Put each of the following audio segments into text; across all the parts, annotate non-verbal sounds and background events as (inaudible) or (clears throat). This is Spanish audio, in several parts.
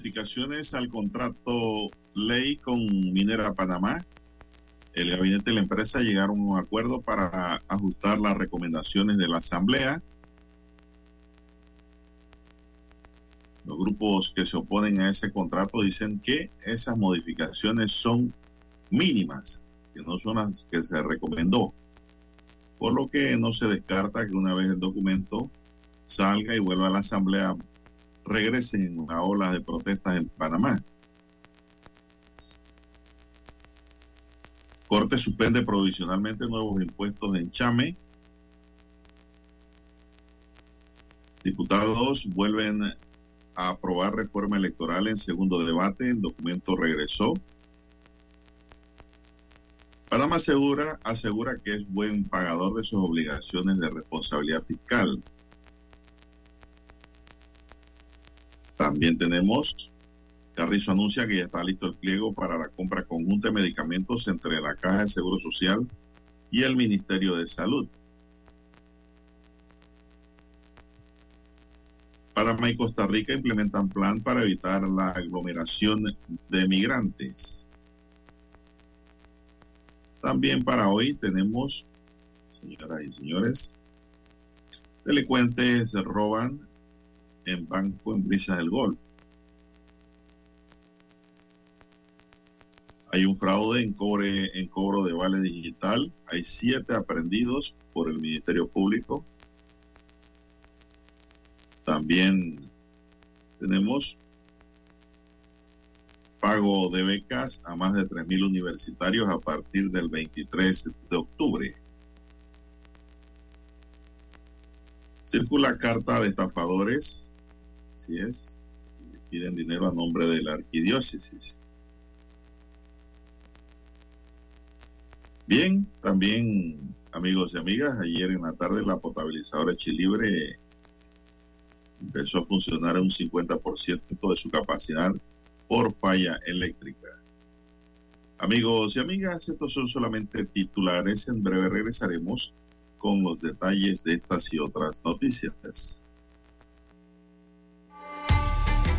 Modificaciones al contrato ley con Minera Panamá. El gabinete de la empresa llegaron a un acuerdo para ajustar las recomendaciones de la Asamblea. Los grupos que se oponen a ese contrato dicen que esas modificaciones son mínimas, que no son las que se recomendó. Por lo que no se descarta que una vez el documento salga y vuelva a la Asamblea regresen en una ola de protestas en Panamá. Corte suspende provisionalmente nuevos impuestos en Chame. Diputados vuelven a aprobar reforma electoral en segundo debate. El documento regresó. Panamá asegura, asegura que es buen pagador de sus obligaciones de responsabilidad fiscal. También tenemos, Carrizo anuncia que ya está listo el pliego para la compra conjunta de medicamentos entre la Caja de Seguro Social y el Ministerio de Salud. Panamá y Costa Rica implementan plan para evitar la aglomeración de migrantes. También para hoy tenemos, señoras y señores, delincuentes roban en banco en Brisa del Golf. Hay un fraude en, cobre, en cobro de vale digital. Hay siete aprendidos por el Ministerio Público. También tenemos pago de becas a más de 3.000 universitarios a partir del 23 de octubre. Circula carta de estafadores Así es. Piden dinero a nombre de la arquidiócesis. Bien, también amigos y amigas, ayer en la tarde la potabilizadora Chilibre empezó a funcionar a un 50% de su capacidad por falla eléctrica. Amigos y amigas, estos son solamente titulares. En breve regresaremos con los detalles de estas y otras noticias.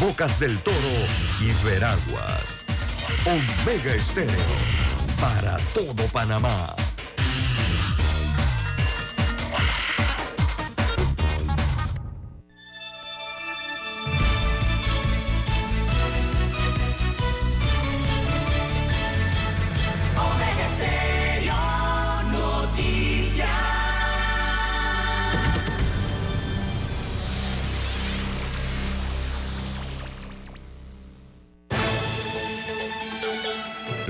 Bocas del Toro y Veraguas. Omega Estéreo para todo Panamá.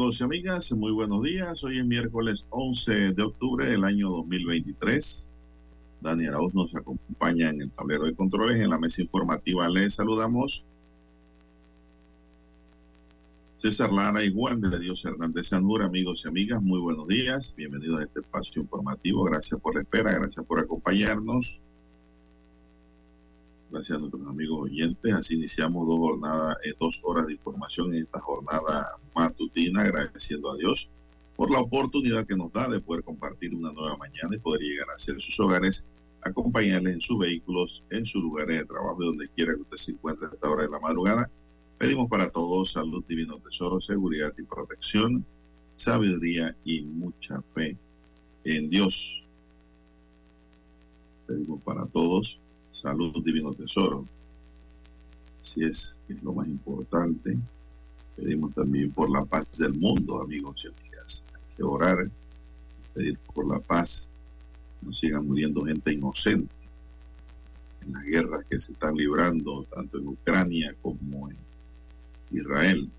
Amigos y amigas, muy buenos días. Hoy es miércoles 11 de octubre del año 2023. Daniel Arauz nos acompaña en el tablero de controles. En la mesa informativa les saludamos. César Lara y Juan de Dios Hernández Sanura, amigos y amigas, muy buenos días. Bienvenidos a este espacio informativo. Gracias por la espera, gracias por acompañarnos. Gracias a nuestros amigos oyentes. Así iniciamos dos jornadas, eh, dos horas de información en esta jornada matutina, agradeciendo a Dios por la oportunidad que nos da de poder compartir una nueva mañana y poder llegar a ser sus hogares, acompañarles en sus vehículos, en sus lugares de trabajo, donde quiera que usted se encuentre a esta hora de la madrugada. Pedimos para todos salud, divino tesoro, seguridad y protección, sabiduría y mucha fe en Dios. Pedimos para todos salud, divino tesoro. Así es, es lo más importante. Pedimos también por la paz del mundo, amigos y amigas. Hay que orar, pedir por la paz. No sigan muriendo gente inocente en las guerras que se están librando tanto en Ucrania como en Israel.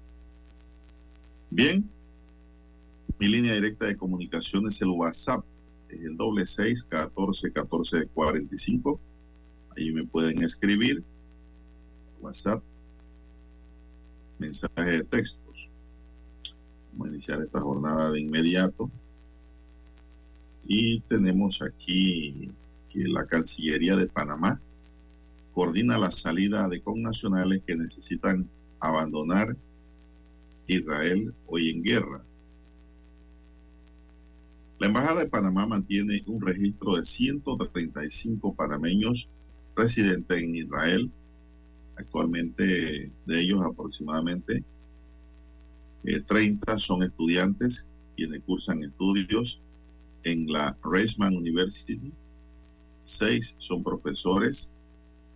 Bien, mi línea directa de comunicación es el WhatsApp, es el doble seis catorce catorce cuarenta y cinco Ahí me pueden escribir WhatsApp, mensaje de textos. Vamos a iniciar esta jornada de inmediato. Y tenemos aquí que la Cancillería de Panamá coordina la salida de connacionales que necesitan abandonar Israel hoy en guerra. La Embajada de Panamá mantiene un registro de 135 panameños residentes en Israel. Actualmente de ellos aproximadamente 30 eh, son estudiantes quienes cursan estudios en la Reisman University. 6 son profesores.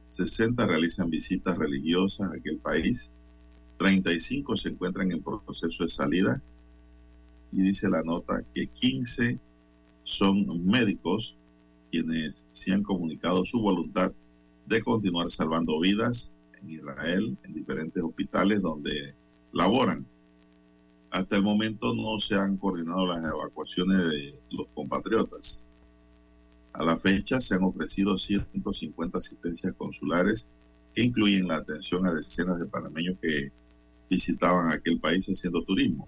60 realizan visitas religiosas a aquel país. 35 se encuentran en proceso de salida. Y dice la nota que 15 son médicos quienes se han comunicado su voluntad de continuar salvando vidas en Israel, en diferentes hospitales donde laboran. Hasta el momento no se han coordinado las evacuaciones de los compatriotas. A la fecha se han ofrecido 150 asistencias consulares que incluyen la atención a decenas de panameños que visitaban aquel país haciendo turismo.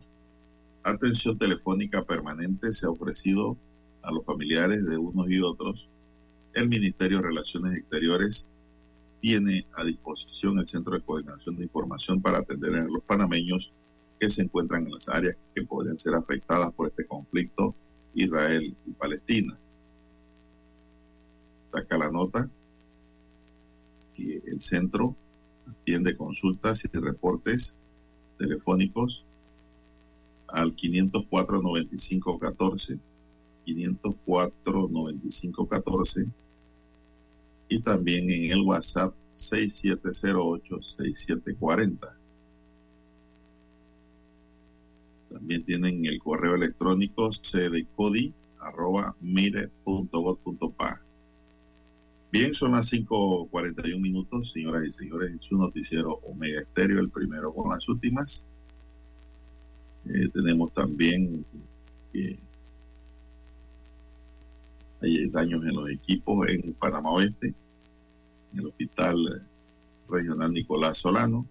Atención telefónica permanente se ha ofrecido a los familiares de unos y otros el Ministerio de Relaciones Exteriores tiene a disposición el Centro de Coordinación de Información para atender a los panameños que se encuentran en las áreas que podrían ser afectadas por este conflicto Israel y Palestina. Saca la nota que el centro atiende consultas y reportes telefónicos al 504 95 14 504 95 14 y también en el WhatsApp 6708-6740. También tienen el correo electrónico cdcodi.mire.gov.pa. Bien, son las 5.41 minutos, señoras y señores, en su noticiero Omega Estéreo, el primero con las últimas. Eh, tenemos también que hay daños en los equipos en Panamá Oeste, en el Hospital Regional Nicolás Solano.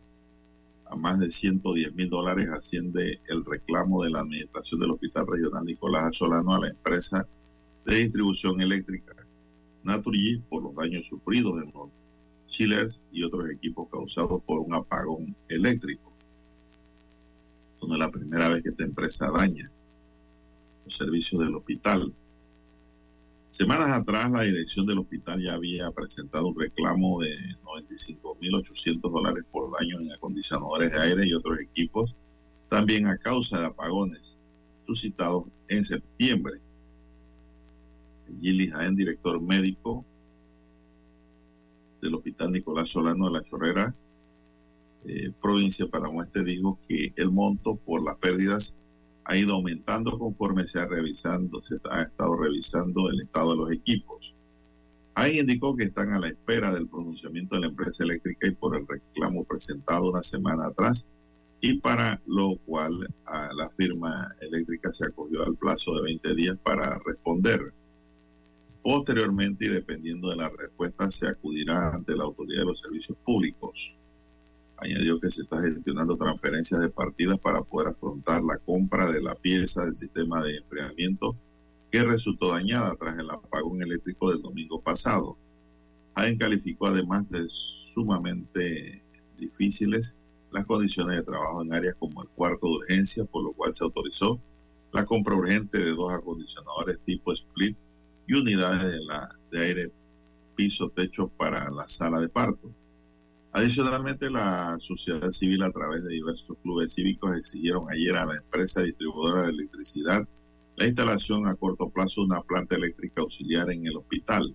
A más de 110 mil dólares asciende el reclamo de la Administración del Hospital Regional Nicolás Solano a la empresa de distribución eléctrica Naturgy por los daños sufridos en los chillers y otros equipos causados por un apagón eléctrico. No es la primera vez que esta empresa daña los servicios del hospital. Semanas atrás, la dirección del hospital ya había presentado un reclamo de 95.800 dólares por daño en acondicionadores de aire y otros equipos, también a causa de apagones suscitados en septiembre. Gilly Jaén, director médico del Hospital Nicolás Solano de la Chorrera, eh, provincia de Panamá Este, dijo que el monto por las pérdidas ha ido aumentando conforme se ha revisando, se ha estado revisando el estado de los equipos. Ahí indicó que están a la espera del pronunciamiento de la empresa eléctrica y por el reclamo presentado una semana atrás y para lo cual la firma eléctrica se acogió al plazo de 20 días para responder. Posteriormente y dependiendo de la respuesta se acudirá ante la autoridad de los servicios públicos. Añadió que se está gestionando transferencias de partidas para poder afrontar la compra de la pieza del sistema de enfriamiento que resultó dañada tras el apagón eléctrico del domingo pasado. Jaén calificó además de sumamente difíciles las condiciones de trabajo en áreas como el cuarto de urgencia, por lo cual se autorizó la compra urgente de dos acondicionadores tipo split y unidades de, de aire piso-techo para la sala de parto. Adicionalmente, la sociedad civil a través de diversos clubes cívicos exigieron ayer a la empresa distribuidora de electricidad la instalación a corto plazo de una planta eléctrica auxiliar en el hospital.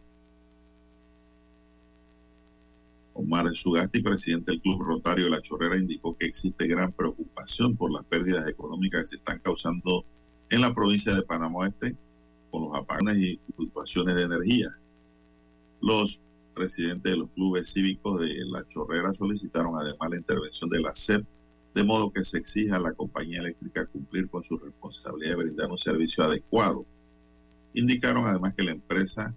Omar Sugasti, presidente del Club Rotario de La Chorrera, indicó que existe gran preocupación por las pérdidas económicas que se están causando en la provincia de Panamá Oeste con los apagones y fluctuaciones de energía. Los presidentes de los clubes cívicos de La Chorrera solicitaron además la intervención de la SEP, de modo que se exija a la compañía eléctrica cumplir con su responsabilidad de brindar un servicio adecuado. Indicaron además que la empresa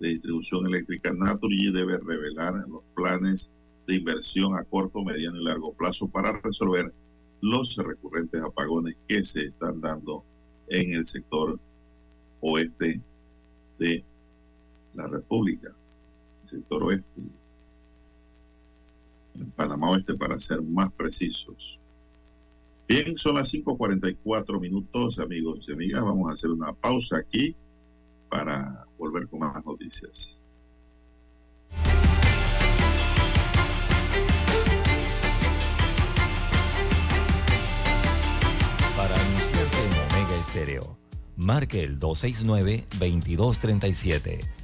de distribución eléctrica Naturgy debe revelar los planes de inversión a corto, mediano y largo plazo para resolver los recurrentes apagones que se están dando en el sector oeste de la República, sector oeste, en Panamá Oeste para ser más precisos. Bien, son las 5.44 minutos, amigos y amigas. Vamos a hacer una pausa aquí para volver con más noticias. Para anunciarse en Omega Estéreo, marque el 269-2237.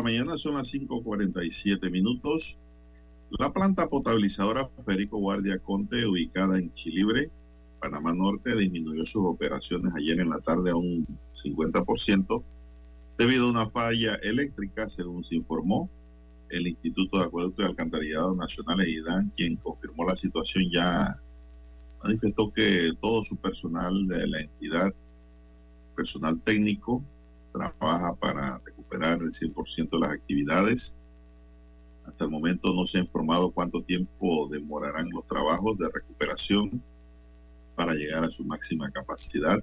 La mañana, son las 5.47 minutos. La planta potabilizadora Federico Guardia Conte, ubicada en Chilibre, Panamá Norte, disminuyó sus operaciones ayer en la tarde a un 50% debido a una falla eléctrica, según se informó. El Instituto de Acueducto y Alcantarillado Nacionales, IDAN, quien confirmó la situación, ya manifestó que todo su personal de la entidad, personal técnico, trabaja para recuperar el 100% de las actividades. Hasta el momento no se ha informado cuánto tiempo demorarán los trabajos de recuperación para llegar a su máxima capacidad.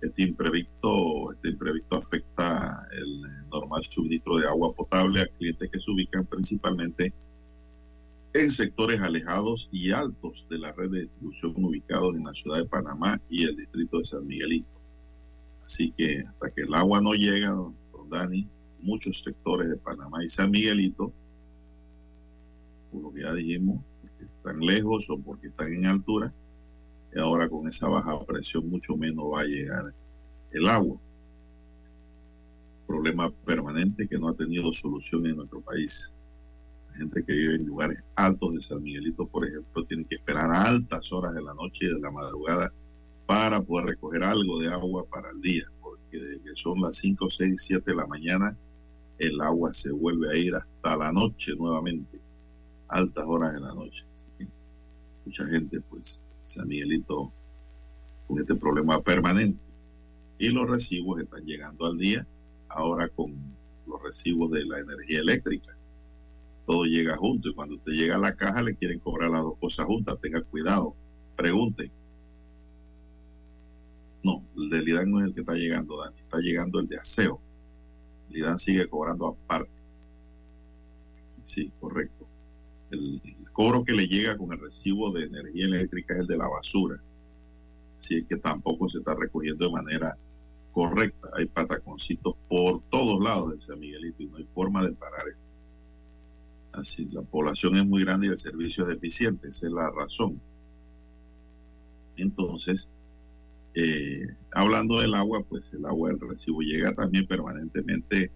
Este imprevisto, este imprevisto afecta el normal suministro de agua potable a clientes que se ubican principalmente en sectores alejados y altos de la red de distribución ubicados en la ciudad de Panamá y el distrito de San Miguelito. Así que hasta que el agua no llega, Dani, muchos sectores de Panamá y San Miguelito, por lo que ya dijimos, porque están lejos o porque están en altura, y ahora con esa baja presión mucho menos va a llegar el agua. Problema permanente que no ha tenido solución en nuestro país. La gente que vive en lugares altos de San Miguelito, por ejemplo, tiene que esperar a altas horas de la noche y de la madrugada para poder recoger algo de agua para el día, porque desde que son las 5, 6, 7 de la mañana, el agua se vuelve a ir hasta la noche nuevamente, altas horas de la noche. mucha gente, pues, San Miguelito, con este problema permanente. Y los recibos están llegando al día, ahora con los recibos de la energía eléctrica. Todo llega junto y cuando usted llega a la caja le quieren cobrar las dos cosas juntas. Tenga cuidado, pregunte no, el de Lidán no es el que está llegando, Dani. Está llegando el de aseo. Lidán sigue cobrando aparte. Sí, correcto. El, cobro que le llega con el recibo de energía eléctrica es el de la basura. Así es que tampoco se está recogiendo de manera correcta. Hay pataconcitos por todos lados en San Miguelito y no hay forma de parar esto. Así, la población es muy grande y el servicio es deficiente. Esa es la razón. Entonces, eh, hablando del agua, pues el agua del recibo llega también permanentemente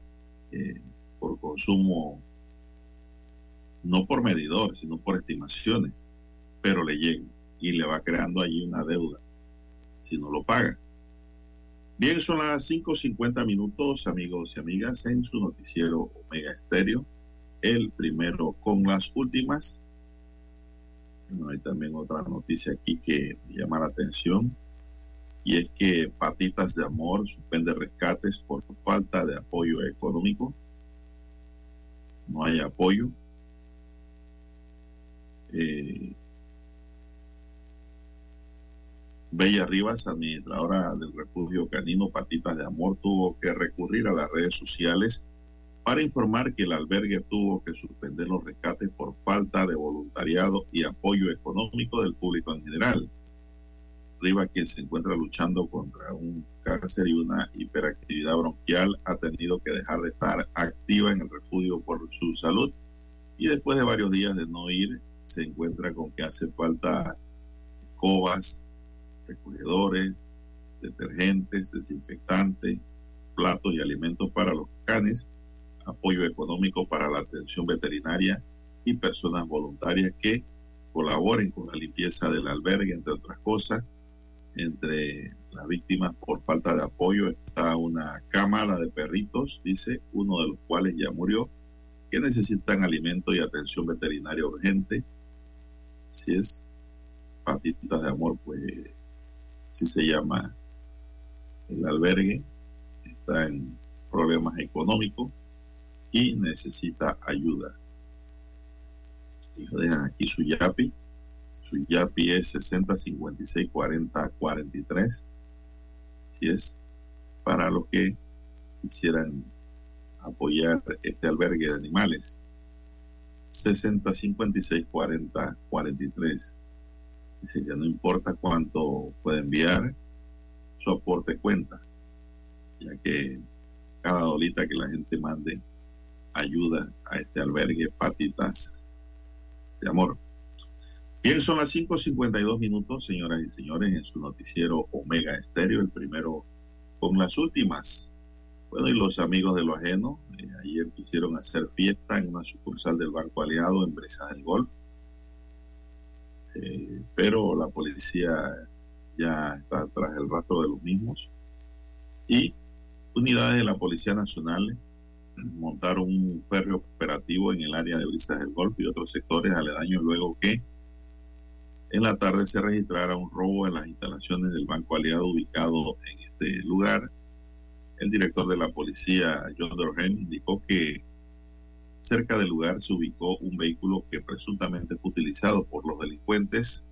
eh, por consumo, no por medidores, sino por estimaciones, pero le llega y le va creando allí una deuda si no lo paga. Bien, son las 5.50 minutos, amigos y amigas, en su noticiero Omega Estéreo, el primero con las últimas. Hay también otra noticia aquí que llama la atención y es que Patitas de Amor suspende rescates por falta de apoyo económico. No hay apoyo. Eh, Bella Rivas, administradora del refugio canino Patitas de Amor, tuvo que recurrir a las redes sociales para informar que el albergue tuvo que suspender los rescates por falta de voluntariado y apoyo económico del público en general. Riva, quien se encuentra luchando contra un cáncer y una hiperactividad bronquial, ha tenido que dejar de estar activa en el refugio por su salud y después de varios días de no ir, se encuentra con que hace falta escobas, recogedores, detergentes, desinfectantes, platos y alimentos para los canes, apoyo económico para la atención veterinaria y personas voluntarias que colaboren con la limpieza del albergue, entre otras cosas entre las víctimas por falta de apoyo está una cámara de perritos, dice, uno de los cuales ya murió, que necesitan alimento y atención veterinaria urgente. Si es patitas de amor, pues si se llama el albergue, está en problemas económicos y necesita ayuda. Y dejan aquí su YAPI. Su YAPI es 60 56 40 43. Si es para los que quisieran apoyar este albergue de animales. 60 56 40 43. Dice que no importa cuánto puede enviar, su aporte cuenta, ya que cada dolita que la gente mande ayuda a este albergue Patitas de Amor. Bien, son las 5.52 minutos, señoras y señores, en su noticiero Omega Estéreo, el primero con las últimas. Bueno, y los amigos de lo ajeno, eh, ayer quisieron hacer fiesta en una sucursal del Banco Aliado en Bresa del Golf, eh, pero la policía ya está tras el rastro de los mismos y unidades de la Policía Nacional montaron un férreo operativo en el área de Brisas del Golfo y otros sectores aledaños luego que en la tarde se registrara un robo en las instalaciones del Banco Aliado ubicado en este lugar. El director de la policía, John Dorhen, indicó que cerca del lugar se ubicó un vehículo que presuntamente fue utilizado por los delincuentes.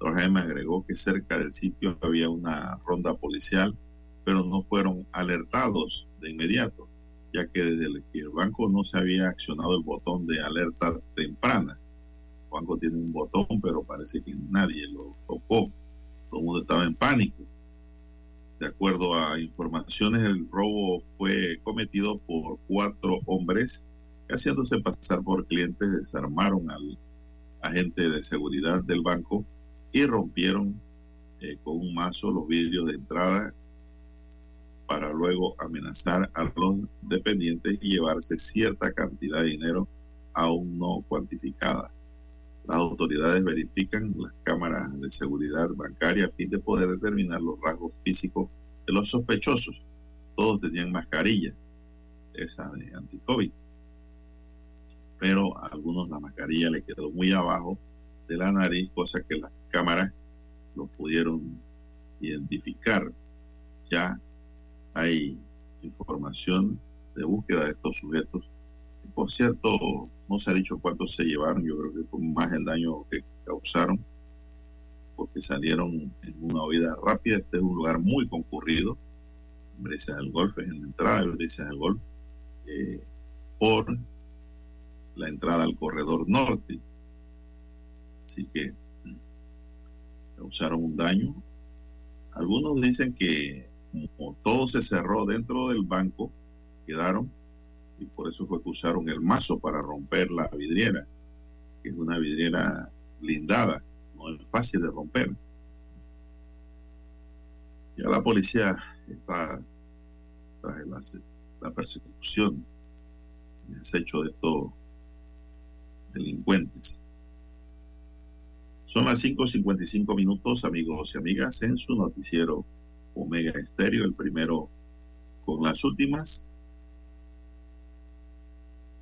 Dorhen agregó que cerca del sitio había una ronda policial, pero no fueron alertados de inmediato ya que desde el banco no se había accionado el botón de alerta temprana. Banco tiene un botón, pero parece que nadie lo tocó. Todo el mundo estaba en pánico. De acuerdo a informaciones, el robo fue cometido por cuatro hombres que haciéndose pasar por clientes desarmaron al agente de seguridad del banco y rompieron eh, con un mazo los vidrios de entrada para luego amenazar a los dependientes y llevarse cierta cantidad de dinero aún no cuantificada. Las autoridades verifican las cámaras de seguridad bancaria a fin de poder determinar los rasgos físicos de los sospechosos. Todos tenían mascarilla, esa de anti-COVID. Pero a algunos la mascarilla le quedó muy abajo de la nariz, cosa que las cámaras lo pudieron identificar. Ya hay información de búsqueda de estos sujetos. Por cierto, no se ha dicho cuántos se llevaron, yo creo que fue más el daño que causaron, porque salieron en una huida rápida. Este es un lugar muy concurrido, Brescia del Golf, es en la entrada Brescia del Golf, eh, por la entrada al corredor norte. Así que causaron un daño. Algunos dicen que como todo se cerró dentro del banco, quedaron y por eso fue que usaron el mazo para romper la vidriera, que es una vidriera blindada, no es fácil de romper. Ya la policía está tras la, la persecución y has hecho de estos delincuentes. Son las 5.55 minutos, amigos y amigas, en su noticiero Omega Estéreo, el primero con las últimas.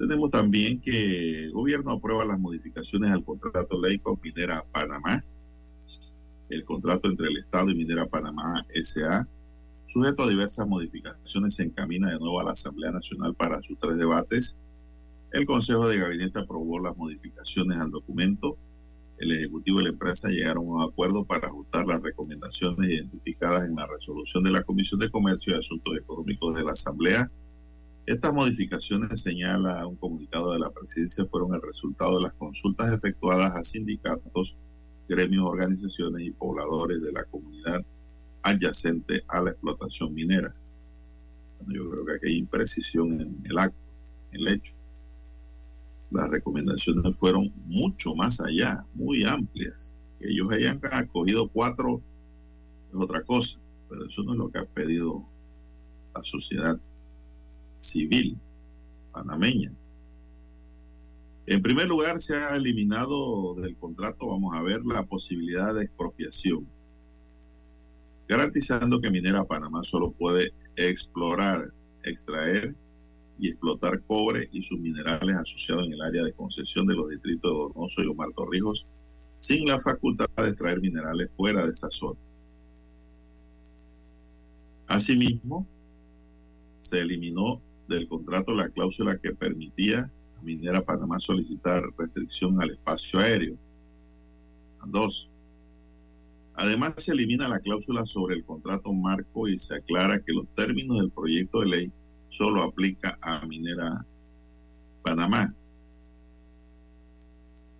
Tenemos también que el gobierno aprueba las modificaciones al contrato ley con Minera Panamá. El contrato entre el Estado y Minera Panamá SA, sujeto a diversas modificaciones, se encamina de nuevo a la Asamblea Nacional para sus tres debates. El Consejo de Gabinete aprobó las modificaciones al documento el Ejecutivo y la empresa llegaron a un acuerdo para ajustar las recomendaciones identificadas en la resolución de la Comisión de Comercio y Asuntos Económicos de la Asamblea. Estas modificaciones, señala un comunicado de la presidencia, fueron el resultado de las consultas efectuadas a sindicatos, gremios, organizaciones y pobladores de la comunidad adyacente a la explotación minera. yo creo que aquí hay imprecisión en el acto, en el hecho las recomendaciones fueron mucho más allá, muy amplias. Que ellos hayan acogido cuatro es otra cosa, pero eso no es lo que ha pedido la sociedad civil panameña. En primer lugar, se ha eliminado del contrato, vamos a ver, la posibilidad de expropiación, garantizando que Minera Panamá solo puede explorar, extraer y explotar cobre y sus minerales asociados en el área de concesión de los distritos de Donoso y Omar Torrijos, sin la facultad de extraer minerales fuera de esa zona. Asimismo, se eliminó del contrato la cláusula que permitía a Minera Panamá solicitar restricción al espacio aéreo. Dos. Además, se elimina la cláusula sobre el contrato marco y se aclara que los términos del proyecto de ley solo aplica a Minera Panamá.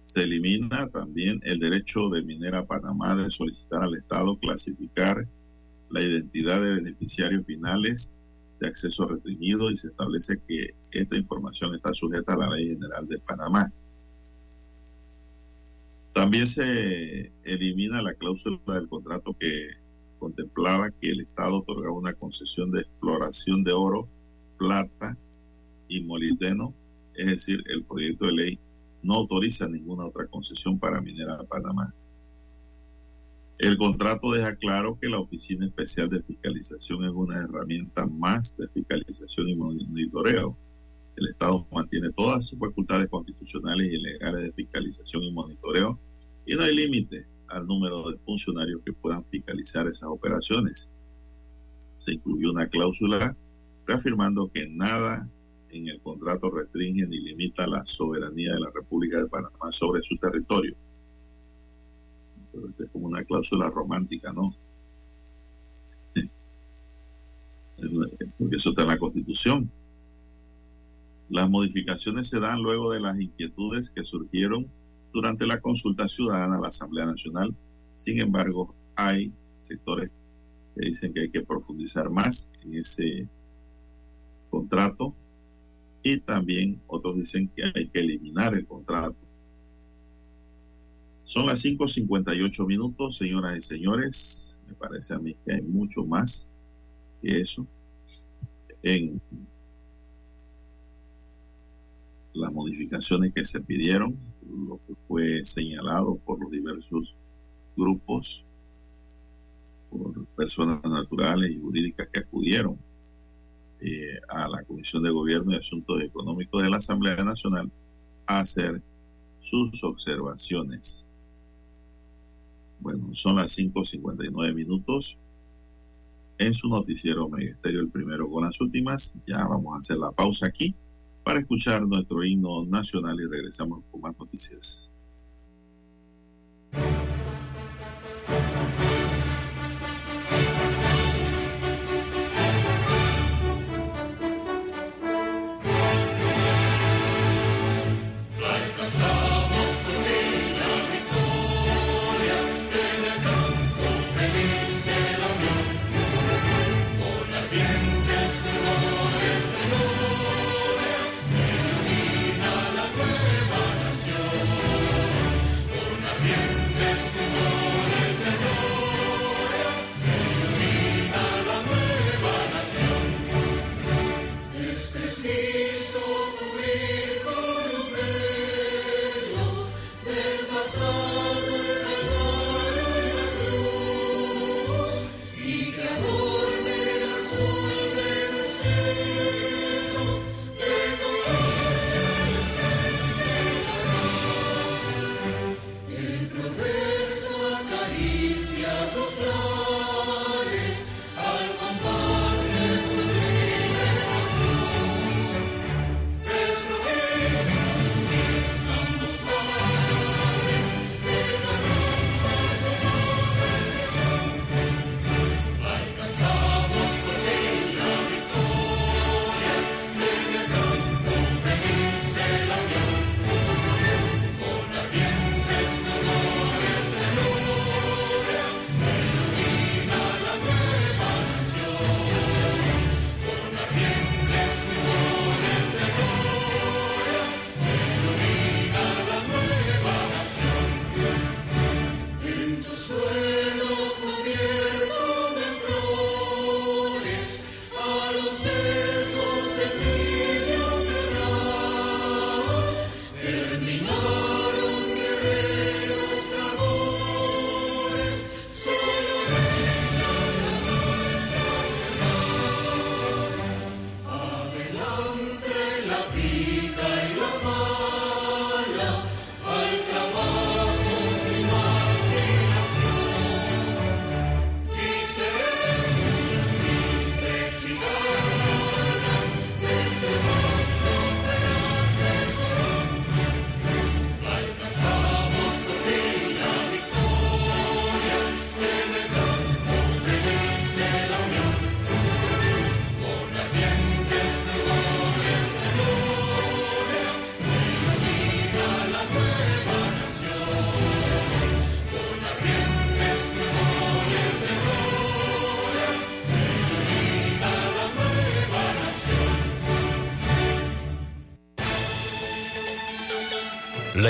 Se elimina también el derecho de Minera Panamá de solicitar al Estado clasificar la identidad de beneficiarios finales de acceso restringido y se establece que esta información está sujeta a la Ley General de Panamá. También se elimina la cláusula del contrato que contemplaba que el Estado otorgaba una concesión de exploración de oro, plata y molibdeno, es decir, el proyecto de ley no autoriza ninguna otra concesión para Minera Panamá. El contrato deja claro que la Oficina Especial de Fiscalización es una herramienta más de fiscalización y monitoreo. El Estado mantiene todas sus facultades constitucionales y legales de fiscalización y monitoreo y no hay límite al número de funcionarios que puedan fiscalizar esas operaciones. Se incluyó una cláusula reafirmando que nada en el contrato restringe ni limita la soberanía de la República de Panamá sobre su territorio pero esta es como una cláusula romántica, ¿no? (laughs) Porque eso está en la Constitución. Las modificaciones se dan luego de las inquietudes que surgieron durante la consulta ciudadana a la Asamblea Nacional. Sin embargo, hay sectores que dicen que hay que profundizar más en ese contrato y también otros dicen que hay que eliminar el contrato son las 5.58 minutos, señoras y señores. Me parece a mí que hay mucho más que eso en las modificaciones que se pidieron, lo que fue señalado por los diversos grupos, por personas naturales y jurídicas que acudieron eh, a la Comisión de Gobierno y Asuntos Económicos de la Asamblea Nacional a hacer sus observaciones. Bueno, son las 5.59 minutos. En su noticiero Ministerio el primero con las últimas. Ya vamos a hacer la pausa aquí para escuchar nuestro himno nacional y regresamos con más noticias.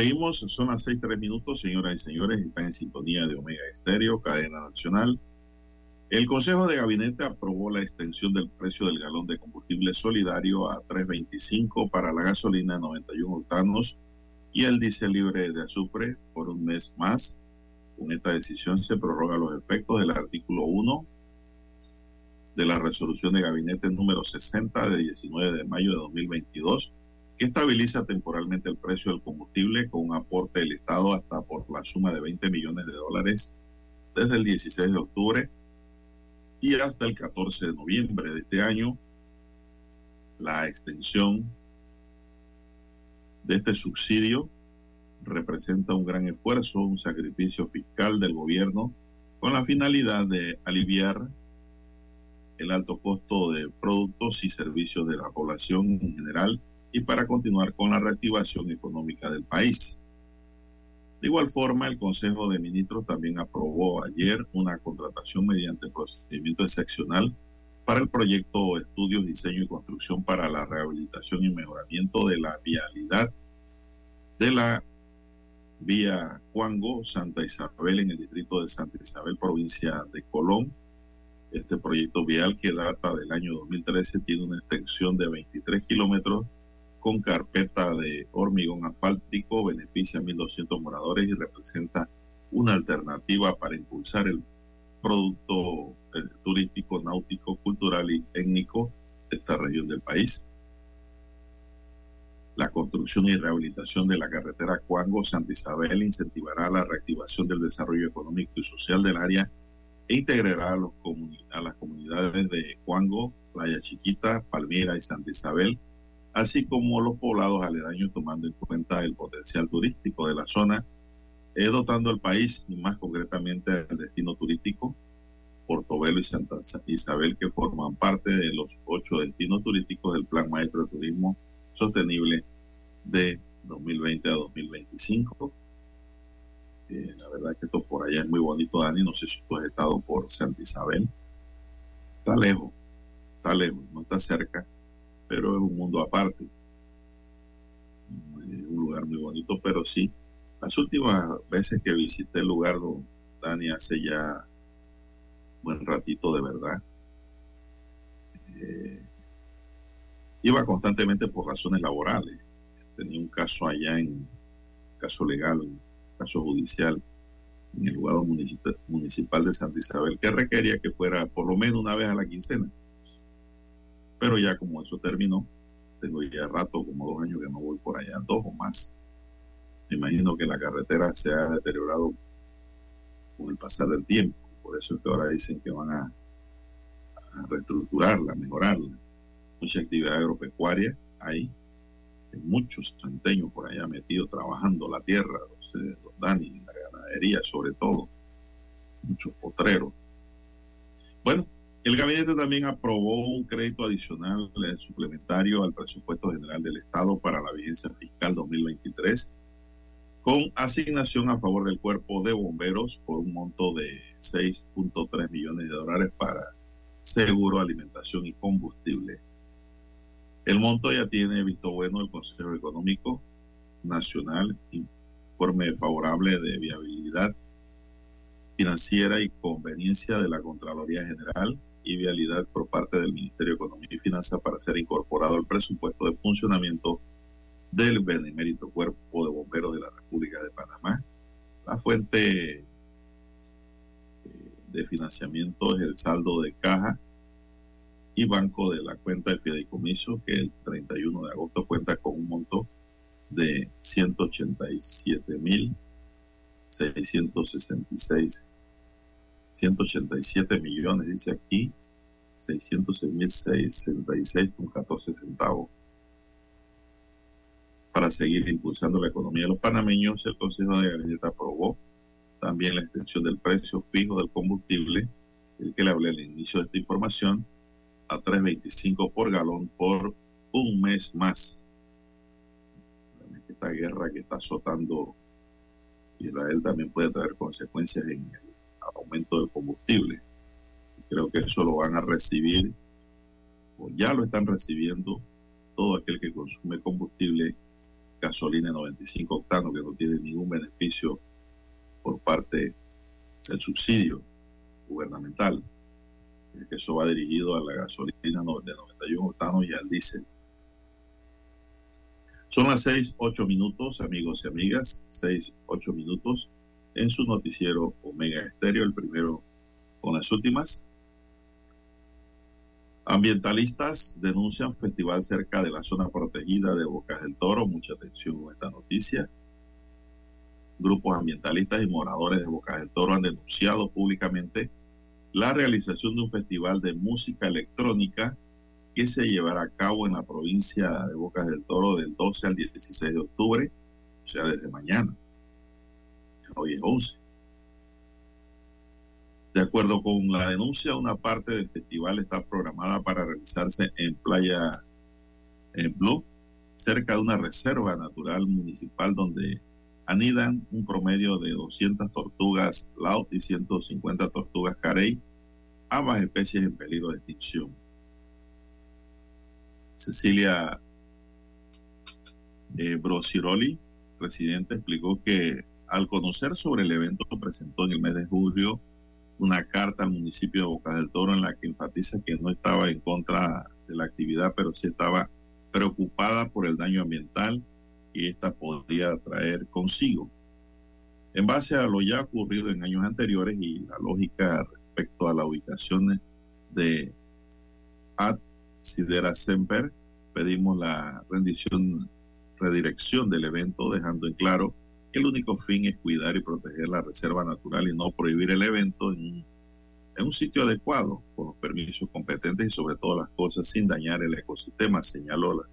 Seguimos, son las seis tres minutos, señoras y señores, están en sintonía de Omega Estéreo, cadena nacional. El Consejo de Gabinete aprobó la extensión del precio del galón de combustible solidario a 3.25 para la gasolina 91 octanos y el diésel libre de azufre por un mes más. Con esta decisión se prorroga los efectos del artículo 1 de la resolución de gabinete número 60 de 19 de mayo de 2022 que estabiliza temporalmente el precio del combustible con un aporte del Estado hasta por la suma de 20 millones de dólares desde el 16 de octubre y hasta el 14 de noviembre de este año. La extensión de este subsidio representa un gran esfuerzo, un sacrificio fiscal del gobierno con la finalidad de aliviar el alto costo de productos y servicios de la población en general y para continuar con la reactivación económica del país. De igual forma, el Consejo de Ministros también aprobó ayer una contratación mediante procedimiento excepcional para el proyecto Estudios, Diseño y Construcción para la Rehabilitación y Mejoramiento de la Vialidad de la vía Cuango, Santa Isabel, en el distrito de Santa Isabel, provincia de Colón. Este proyecto vial que data del año 2013 tiene una extensión de 23 kilómetros con carpeta de hormigón asfáltico, beneficia a 1.200 moradores y representa una alternativa para impulsar el producto eh, turístico, náutico, cultural y étnico de esta región del país. La construcción y rehabilitación de la carretera Cuango-Santa Isabel incentivará la reactivación del desarrollo económico y social del área e integrará a, a las comunidades de Cuango, Playa Chiquita, Palmira y Santa Isabel así como los poblados aledaños tomando en cuenta el potencial turístico de la zona, eh, dotando al país y más concretamente el destino turístico, Portobelo y Santa Isabel, que forman parte de los ocho destinos turísticos del Plan Maestro de Turismo Sostenible de 2020 a 2025. Eh, la verdad que esto por allá es muy bonito, Dani. No sé si tú has estado por Santa Isabel. Está lejos, está lejos, no está cerca pero es un mundo aparte. un lugar muy bonito, pero sí, las últimas veces que visité el lugar, don Dani, hace ya buen ratito de verdad, eh, iba constantemente por razones laborales. Tenía un caso allá en caso legal, caso judicial, en el lugar municipal, municipal de Santa Isabel, que requería que fuera por lo menos una vez a la quincena. Pero ya como eso terminó, tengo ya rato, como dos años que no voy por allá, dos o más. Me imagino que la carretera se ha deteriorado con el pasar del tiempo. Por eso es que ahora dicen que van a, reestructurarla, mejorarla. Mucha actividad agropecuaria hay. Muchos santeños por allá metidos trabajando la tierra, los Dani, la ganadería sobre todo. Muchos potreros. Bueno, el gabinete también aprobó un crédito adicional eh, suplementario al presupuesto general del Estado para la vigencia fiscal 2023 con asignación a favor del cuerpo de bomberos por un monto de 6.3 millones de dólares para seguro, alimentación y combustible. El monto ya tiene visto bueno el Consejo Económico Nacional, informe favorable de viabilidad financiera y conveniencia de la Contraloría General y vialidad por parte del Ministerio de Economía y Finanzas para ser incorporado al presupuesto de funcionamiento del Benemérito Cuerpo de Bomberos de la República de Panamá. La fuente eh, de financiamiento es el saldo de caja y banco de la cuenta de fideicomiso que el 31 de agosto cuenta con un monto de 187 mil 666, 187 millones, dice aquí, 606.066 con 14 centavos. Para seguir impulsando la economía de los panameños, el Consejo de Gabinete aprobó también la extensión del precio fijo del combustible, el que le hablé al inicio de esta información, a 3.25 por galón por un mes más. Esta guerra que está azotando Israel también puede traer consecuencias en el aumento del combustible. Creo que eso lo van a recibir, o ya lo están recibiendo, todo aquel que consume combustible, gasolina 95 octanos, que no tiene ningún beneficio por parte del subsidio gubernamental. Eso va dirigido a la gasolina de 91 octanos y al diésel. Son las seis, ocho minutos, amigos y amigas, seis, ocho minutos en su noticiero Omega Estéreo, el primero con las últimas. Ambientalistas denuncian festival cerca de la zona protegida de Bocas del Toro. Mucha atención con esta noticia. Grupos ambientalistas y moradores de Bocas del Toro han denunciado públicamente la realización de un festival de música electrónica que se llevará a cabo en la provincia de Bocas del Toro del 12 al 16 de octubre, o sea, desde mañana. Hoy es 11. De acuerdo con la denuncia, una parte del festival está programada para realizarse en Playa en Blue, cerca de una reserva natural municipal donde anidan un promedio de 200 tortugas laut y 150 tortugas carey, ambas especies en peligro de extinción. Cecilia eh, Brosiroli, presidente, explicó que al conocer sobre el evento presentó en el mes de julio una carta al municipio de Boca del Toro en la que enfatiza que no estaba en contra de la actividad, pero sí estaba preocupada por el daño ambiental que ésta podría traer consigo. En base a lo ya ocurrido en años anteriores y la lógica respecto a la ubicación de Ad Sidera Semper, pedimos la rendición, redirección del evento, dejando en claro el único fin es cuidar y proteger la reserva natural y no prohibir el evento en, un sitio adecuado, con los permisos competentes y sobre todas las cosas sin dañar el ecosistema, señaló la.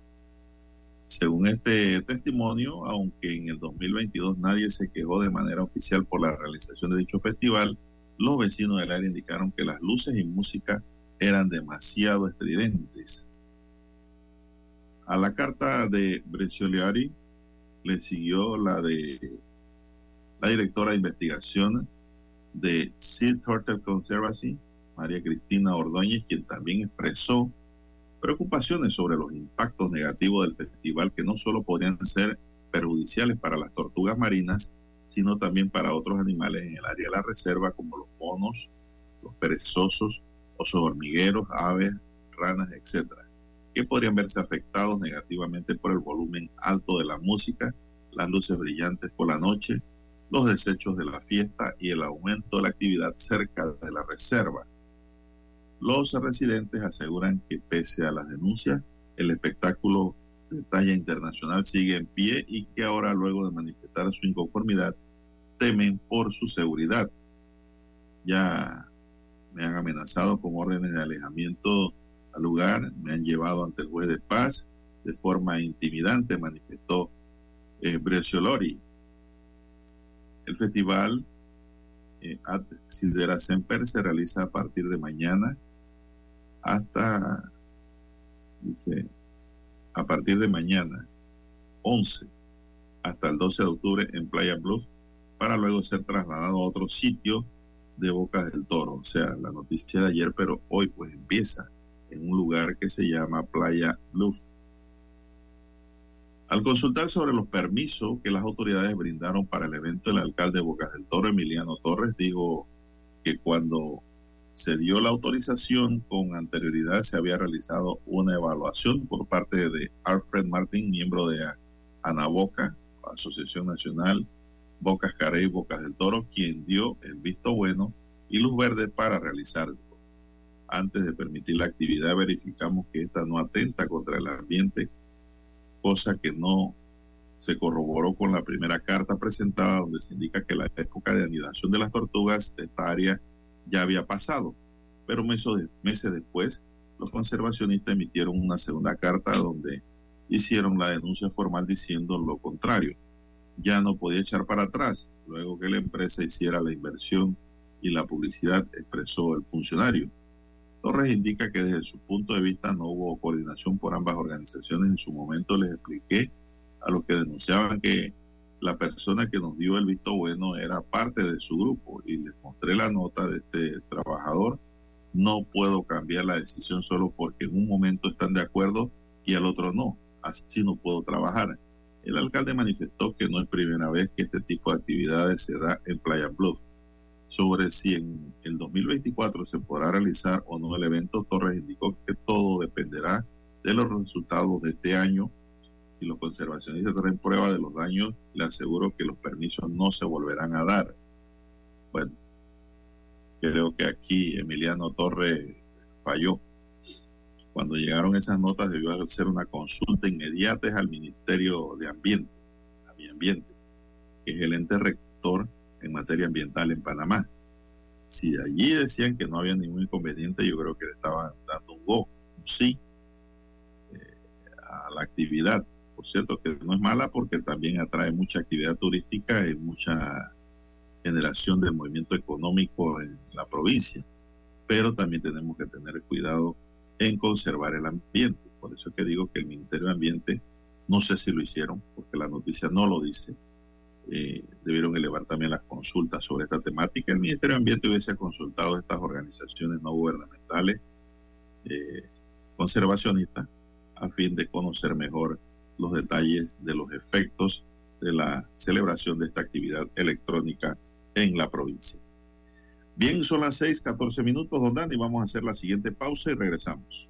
Según este testimonio, aunque en el 2022 nadie se quejó de manera oficial por la realización de dicho festival, los vecinos del área indicaron que las luces y música eran demasiado estridentes. A la carta de Brescioliari le siguió la de la directora de investigación de Sea Turtle Conservancy, María Cristina Ordóñez, quien también expresó preocupaciones sobre los impactos negativos del festival que no solo podrían ser perjudiciales para las tortugas marinas, sino también para otros animales en el área de la reserva como los monos, los perezosos, osos hormigueros, aves, ranas, etcétera, que podrían verse afectados negativamente por el volumen alto de la música, las luces brillantes por la noche, los desechos de la fiesta y el aumento de la actividad cerca de la reserva. Los residentes aseguran que pese a las denuncias, el espectáculo de talla internacional sigue en pie y que ahora, luego de manifestar su inconformidad, temen por su seguridad. Ya me han amenazado con órdenes de alejamiento al lugar, me han llevado ante el juez de paz de forma intimidante, manifestó eh, Bresciolori. El festival eh, Sidera Semper se realiza a partir de mañana hasta, dice, a partir de mañana, 11, hasta el 12 de octubre en Playa Bluff, para luego ser trasladado a otro sitio de Boca del Toro. O sea, la noticia de ayer, pero hoy pues empieza en un lugar que se llama Playa Bluff. Al consultar sobre los permisos que las autoridades brindaron para el evento, el alcalde de Boca del Toro, Emiliano Torres, dijo que cuando se dio la autorización con anterioridad se había realizado una evaluación por parte de Alfred Martín, miembro de Anaboca, Asociación Nacional Bocas Carey Bocas del Toro, quien dio el visto bueno y luz verde para realizarlo. Antes de permitir la actividad, verificamos que esta no atenta contra el ambiente, cosa que no se corroboró con la primera carta presentada donde se indica que la época de anidación de las tortugas de esta área ya había pasado, pero meses, después los conservacionistas emitieron una segunda carta donde hicieron la denuncia formal diciendo lo contrario. Ya no podía echar para atrás luego que la empresa hiciera la inversión y la publicidad, expresó el funcionario. Torres indica que desde su punto de vista no hubo coordinación por ambas organizaciones. En su momento les expliqué a los que denunciaban que la persona que nos dio el visto bueno era parte de su grupo y les mostré la nota de este trabajador. No puedo cambiar la decisión solo porque en un momento están de acuerdo y al otro no. Así no puedo trabajar. El alcalde manifestó que no es primera vez que este tipo de actividades se da en Playa Bluff. Sobre si en el 2024 se podrá realizar o no el evento, Torres indicó que todo dependerá de los resultados de este año si los conservacionistas traen prueba de los daños, le aseguro que los permisos no se volverán a dar. Bueno, creo que aquí Emiliano Torre falló. Cuando llegaron esas notas debió hacer una consulta inmediata al Ministerio de Ambiente, Ambiente, que es el ente rector en materia ambiental en Panamá. Si allí decían que no había ningún inconveniente, yo creo que le estaban dando un go, un sí eh, a la actividad por cierto, que no es mala porque también atrae mucha actividad turística y mucha generación del movimiento económico en la provincia. Pero también tenemos que tener cuidado en conservar el ambiente. Por eso es que digo que el Ministerio de Ambiente, no sé si lo hicieron, porque la noticia no lo dice, eh, debieron elevar también las consultas sobre esta temática. El Ministerio de Ambiente hubiese consultado a estas organizaciones no gubernamentales eh, conservacionistas a fin de conocer mejor los detalles de los efectos de la celebración de esta actividad electrónica en la provincia. Bien, son las 6, 14 minutos, don Dani. Vamos a hacer la siguiente pausa y regresamos.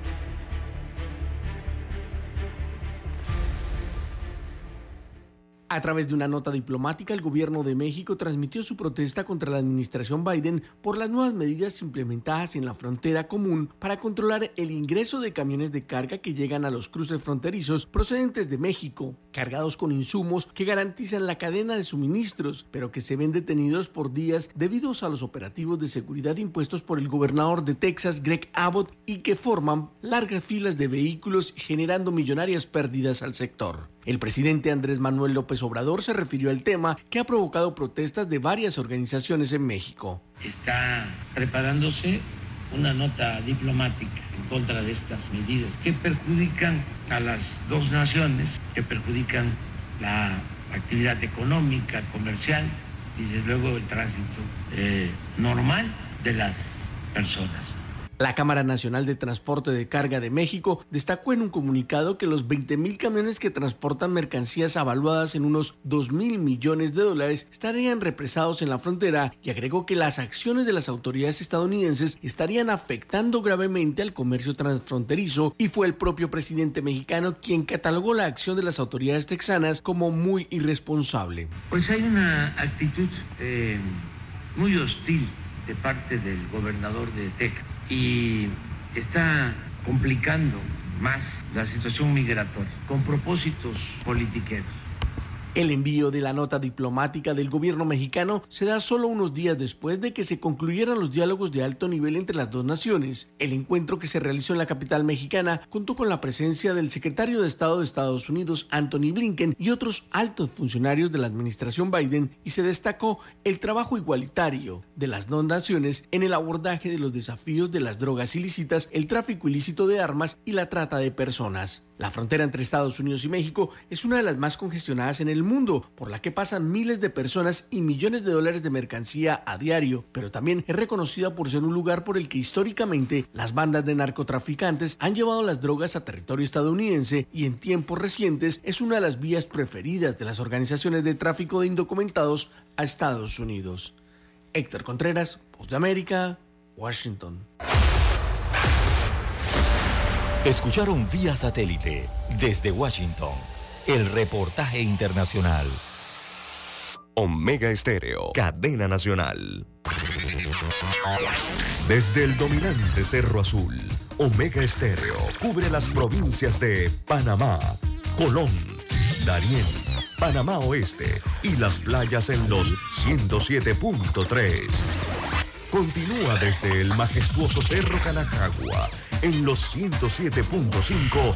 A través de una nota diplomática, el gobierno de México transmitió su protesta contra la administración Biden por las nuevas medidas implementadas en la frontera común para controlar el ingreso de camiones de carga que llegan a los cruces fronterizos procedentes de México, cargados con insumos que garantizan la cadena de suministros, pero que se ven detenidos por días debido a los operativos de seguridad impuestos por el gobernador de Texas, Greg Abbott, y que forman largas filas de vehículos generando millonarias pérdidas al sector. El presidente Andrés Manuel López Obrador se refirió al tema que ha provocado protestas de varias organizaciones en México. Está preparándose una nota diplomática en contra de estas medidas que perjudican a las dos naciones, que perjudican la actividad económica, comercial y desde luego el tránsito eh, normal de las personas. La Cámara Nacional de Transporte de Carga de México destacó en un comunicado que los 20.000 camiones que transportan mercancías avaluadas en unos 2.000 millones de dólares estarían represados en la frontera y agregó que las acciones de las autoridades estadounidenses estarían afectando gravemente al comercio transfronterizo y fue el propio presidente mexicano quien catalogó la acción de las autoridades texanas como muy irresponsable. Pues hay una actitud eh, muy hostil de parte del gobernador de Texas y está complicando más la situación migratoria con propósitos politiqueros. El envío de la nota diplomática del gobierno mexicano se da solo unos días después de que se concluyeran los diálogos de alto nivel entre las dos naciones. El encuentro que se realizó en la capital mexicana contó con la presencia del secretario de Estado de Estados Unidos, Anthony Blinken, y otros altos funcionarios de la administración Biden y se destacó el trabajo igualitario de las dos naciones en el abordaje de los desafíos de las drogas ilícitas, el tráfico ilícito de armas y la trata de personas. La frontera entre Estados Unidos y México es una de las más congestionadas en el mundo, por la que pasan miles de personas y millones de dólares de mercancía a diario, pero también es reconocida por ser un lugar por el que históricamente las bandas de narcotraficantes han llevado las drogas a territorio estadounidense y en tiempos recientes es una de las vías preferidas de las organizaciones de tráfico de indocumentados a Estados Unidos. Héctor Contreras, Voz de América, Washington. Escucharon vía satélite desde Washington el reportaje internacional. Omega Estéreo, cadena nacional. Desde el dominante Cerro Azul, Omega Estéreo cubre las provincias de Panamá, Colón, Darién, Panamá Oeste y las playas en los 107.3. Continúa desde el majestuoso Cerro Canajagua en los 107.5,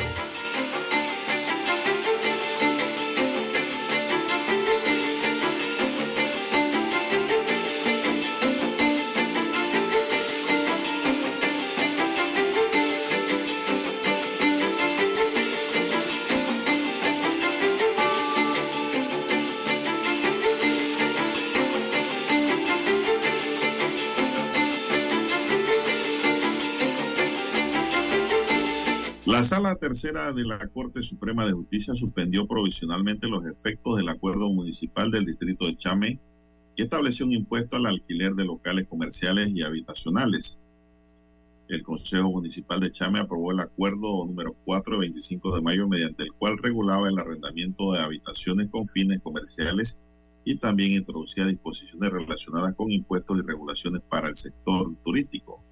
Sala Tercera de la Corte Suprema de Justicia suspendió provisionalmente los efectos del acuerdo municipal del distrito de Chame y estableció un impuesto al alquiler de locales comerciales y habitacionales. El Consejo Municipal de Chame aprobó el acuerdo número 4 de 25 de mayo mediante el cual regulaba el arrendamiento de habitaciones con fines comerciales y también introducía disposiciones relacionadas con impuestos y regulaciones para el sector turístico.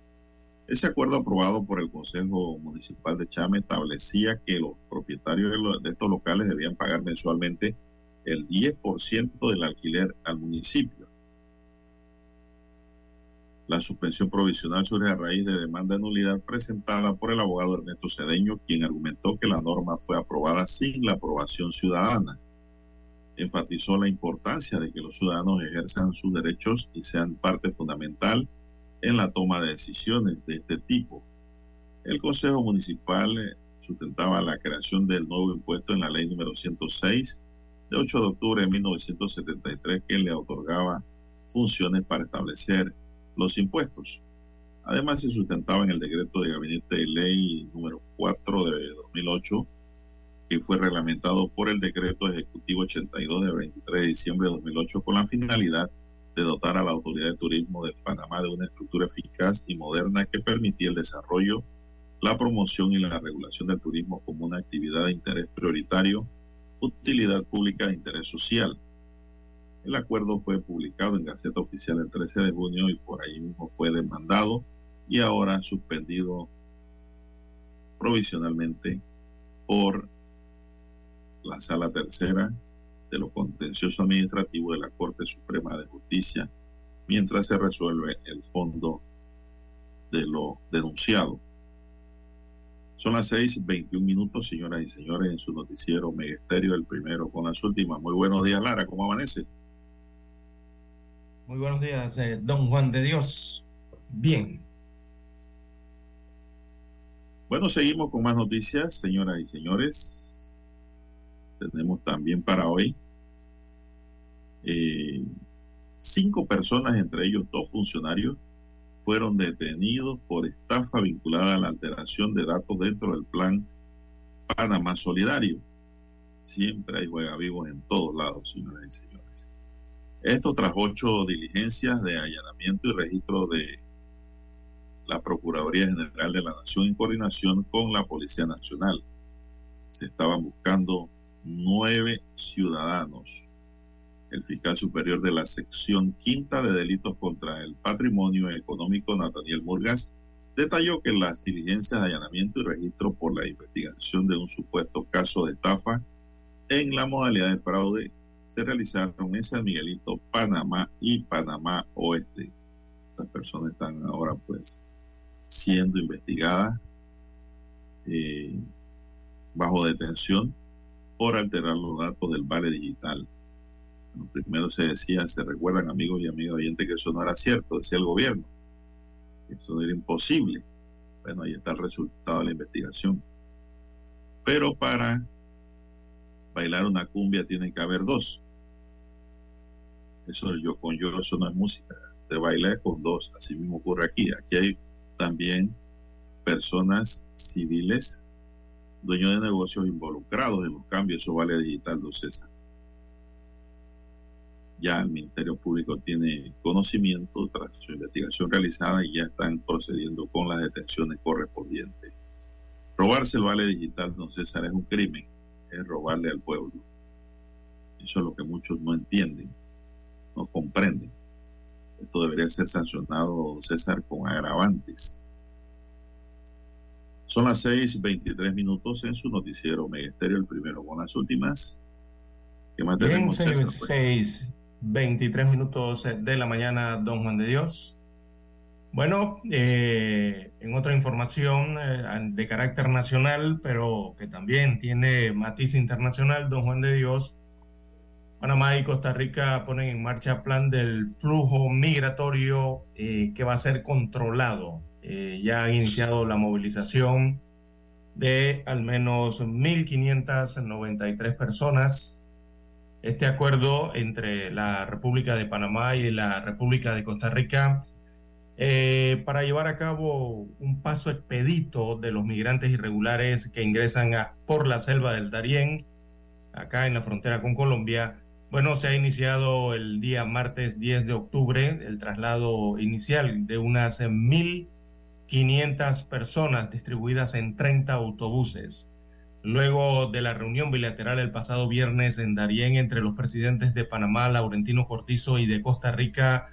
Ese acuerdo aprobado por el Consejo Municipal de Chame establecía que los propietarios de, estos locales debían pagar mensualmente el 10% del alquiler al municipio. La suspensión provisional surge a raíz de demanda de nulidad presentada por el abogado Ernesto Cedeño, quien argumentó que la norma fue aprobada sin la aprobación ciudadana. Enfatizó la importancia de que los ciudadanos ejerzan sus derechos y sean parte fundamental en la toma de decisiones de este tipo. El Consejo Municipal eh, sustentaba la creación del nuevo impuesto en la ley número 106 de 8 de octubre de 1973 que le otorgaba funciones para establecer los impuestos. Además se sustentaba en el decreto de gabinete de ley número 4 de 2008 que fue reglamentado por el decreto ejecutivo 82 de 23 de diciembre de 2008 con la finalidad dotar a la Autoridad de Turismo de Panamá de una estructura eficaz y moderna que permitía el desarrollo, la promoción y la regulación del turismo como una actividad de interés prioritario, utilidad pública de interés social. El acuerdo fue publicado en Gaceta Oficial el 13 de junio y por ahí mismo fue demandado y ahora suspendido provisionalmente por la Sala Tercera de lo contencioso administrativo de la Corte Suprema de Justicia mientras se resuelve el fondo de lo denunciado. Son las 6:21 minutos, señoras y señores, en su noticiero Megesterio, el primero con las últimas. Muy buenos días, Lara, ¿cómo amanece? Muy buenos días, eh, don Juan de Dios. Bien. Bueno, seguimos con más noticias, señoras y señores tenemos también para hoy eh, cinco personas, entre ellos dos funcionarios, fueron detenidos por estafa vinculada a la alteración de datos dentro del plan Panamá Solidario. Siempre hay juega vivos en todos lados, señoras y señores. Esto tras ocho diligencias de allanamiento y registro de la Procuraduría General de la Nación en coordinación con la Policía Nacional. Se estaban buscando nueve ciudadanos. El fiscal superior de la sección quinta de delitos contra el patrimonio económico, Nathaniel Murgas, detalló que las diligencias de allanamiento y registro por la investigación de un supuesto caso de estafa en la modalidad de fraude se realizaron en San Miguelito, Panamá y Panamá Oeste. Estas personas están ahora pues siendo investigadas eh, bajo detención por alterar los datos del vale digital. primero se decía, se recuerdan amigos y amigas oyentes que eso no era cierto, decía el gobierno eso era imposible. Bueno, ahí está el resultado de la investigación. Pero para bailar una cumbia tiene que haber dos. Eso yo con yo, eso no es música. Te baila con dos. Así mismo ocurre aquí. Aquí hay también personas civiles, dueños de negocios involucrados en los cambios. Eso vale digital, dos César ya el Ministerio Público tiene conocimiento tras su investigación realizada y ya están procediendo con las detenciones correspondientes. Robarse el vale digital, don César, es un crimen, es robarle al pueblo. Eso es lo que muchos no entienden, no comprenden. Esto debería ser sancionado, don César, con agravantes. Son las 6:23 minutos en su noticiero Megesterio, el primero con las últimas. ¿Qué más tenemos, César? 6, 23 minutos de la mañana, don Juan de Dios. Bueno, eh, en otra información eh, de carácter nacional, pero que también tiene matiz internacional, don Juan de Dios, Panamá y Costa Rica ponen en marcha plan del flujo migratorio eh, que va a ser controlado. Ya han iniciado la movilización de al menos 1.593 personas este acuerdo entre la República de Panamá y la República de Costa Rica eh, para llevar a cabo un paso expedito de los migrantes irregulares que ingresan por la selva del Darién, acá en la frontera con Colombia. Bueno, se ha iniciado el día martes 10 de octubre el traslado inicial de unas 1.500 personas distribuidas en 30 autobuses. Luego de la reunión bilateral el pasado viernes en Darién entre los presidentes de Panamá, Laurentino Cortizo, y de Costa Rica,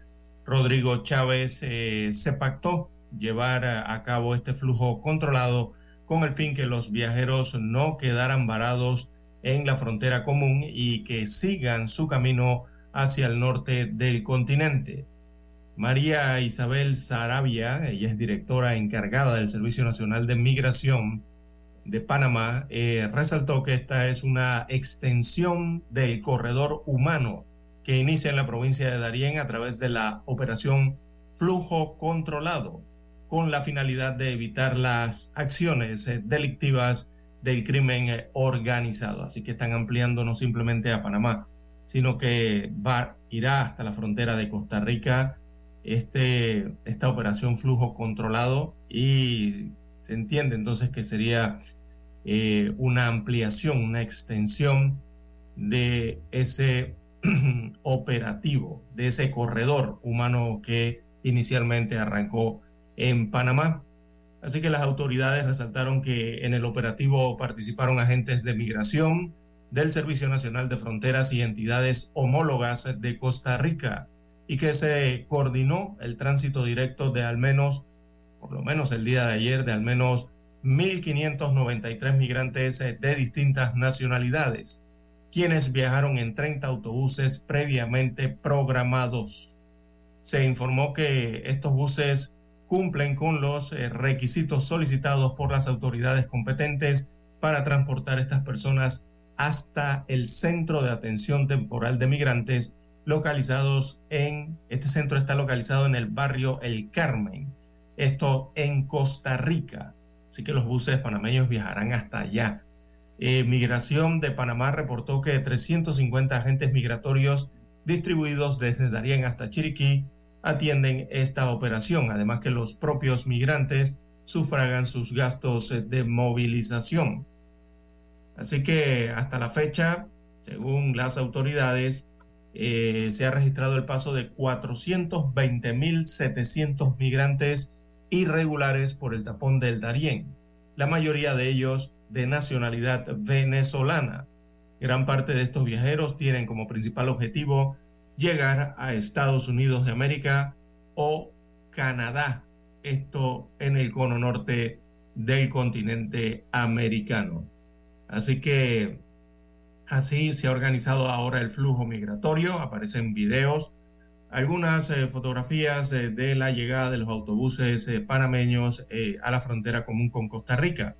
Rodrigo Chávez, eh, se pactó llevar a cabo este flujo controlado con el fin que los viajeros no quedaran varados en la frontera común y que sigan su camino hacia el norte del continente. María Isabel Sarabia, ella es directora encargada del Servicio Nacional de Migración, de Panamá eh, resaltó que esta es una extensión del corredor humano que inicia en la provincia de Darién a través de la operación Flujo Controlado, con la finalidad de evitar las acciones eh, delictivas del crimen eh, organizado. Así que están ampliando no simplemente a Panamá, sino que va, irá hasta la frontera de Costa Rica este, esta operación Flujo Controlado y se entiende entonces que sería eh, una ampliación, una extensión de ese (clears throat) operativo, de ese corredor humano que inicialmente arrancó en Panamá. Así que las autoridades resaltaron que en el operativo participaron agentes de migración, del Servicio Nacional de Fronteras y entidades homólogas de Costa Rica y que se coordinó el tránsito directo de al menos por lo menos el día de ayer, de al menos 1.593 migrantes de distintas nacionalidades, quienes viajaron en 30 autobuses previamente programados. Se informó que estos buses cumplen con los eh, requisitos solicitados por las autoridades competentes para transportar estas personas hasta el centro de atención temporal de migrantes localizados en, este centro está localizado en el barrio El Carmen, esto en Costa Rica. Así que los buses panameños viajarán hasta allá. Eh, Migración de Panamá reportó que 350 agentes migratorios distribuidos desde Darien hasta Chiriquí atienden esta operación, además que los propios migrantes sufragan sus gastos de movilización. Así que hasta la fecha, según las autoridades, eh, se ha registrado el paso de 420.700 migrantes irregulares por el tapón del Darién, la mayoría de ellos de nacionalidad venezolana. Gran parte de estos viajeros tienen como principal objetivo llegar a Estados Unidos de América o Canadá, esto en el cono norte del continente americano. Así que así se ha organizado ahora el flujo migratorio, aparecen videos, algunas eh, fotografías eh, de la llegada de los autobuses eh, panameños a la frontera común con Costa Rica.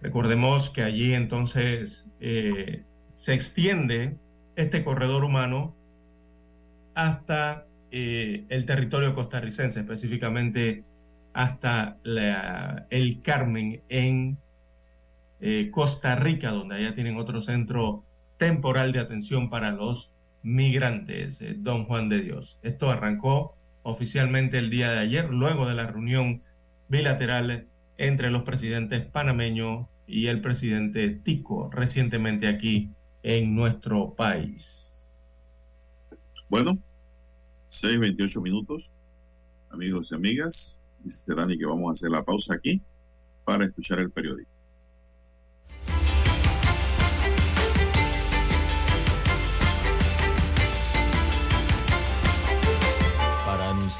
Recordemos que allí entonces se extiende este corredor humano hasta el territorio costarricense, específicamente hasta el Carmen en eh, Costa Rica, donde allá tienen otro centro temporal de atención para los migrantes, eh, Don Juan de Dios. Esto arrancó oficialmente el día de ayer, luego de la reunión bilateral entre los presidentes panameño y el presidente Tico, recientemente aquí en nuestro país. Bueno, 6.28 minutos, amigos y amigas. Dice Dani que vamos a hacer la pausa aquí para escuchar el periódico.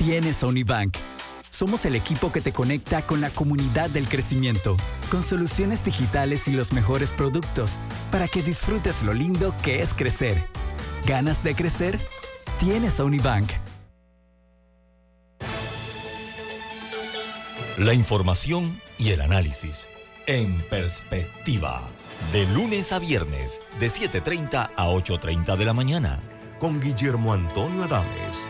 ¿Tienes Unibank? Somos el equipo que te conecta con la comunidad del crecimiento, con soluciones digitales y los mejores productos, para que disfrutes lo lindo que es crecer. ¿Ganas de crecer? Tienes Unibank. La información y el análisis en perspectiva. De lunes a viernes, de 7.30 a 8.30 de la mañana. Con Guillermo Antonio Adames,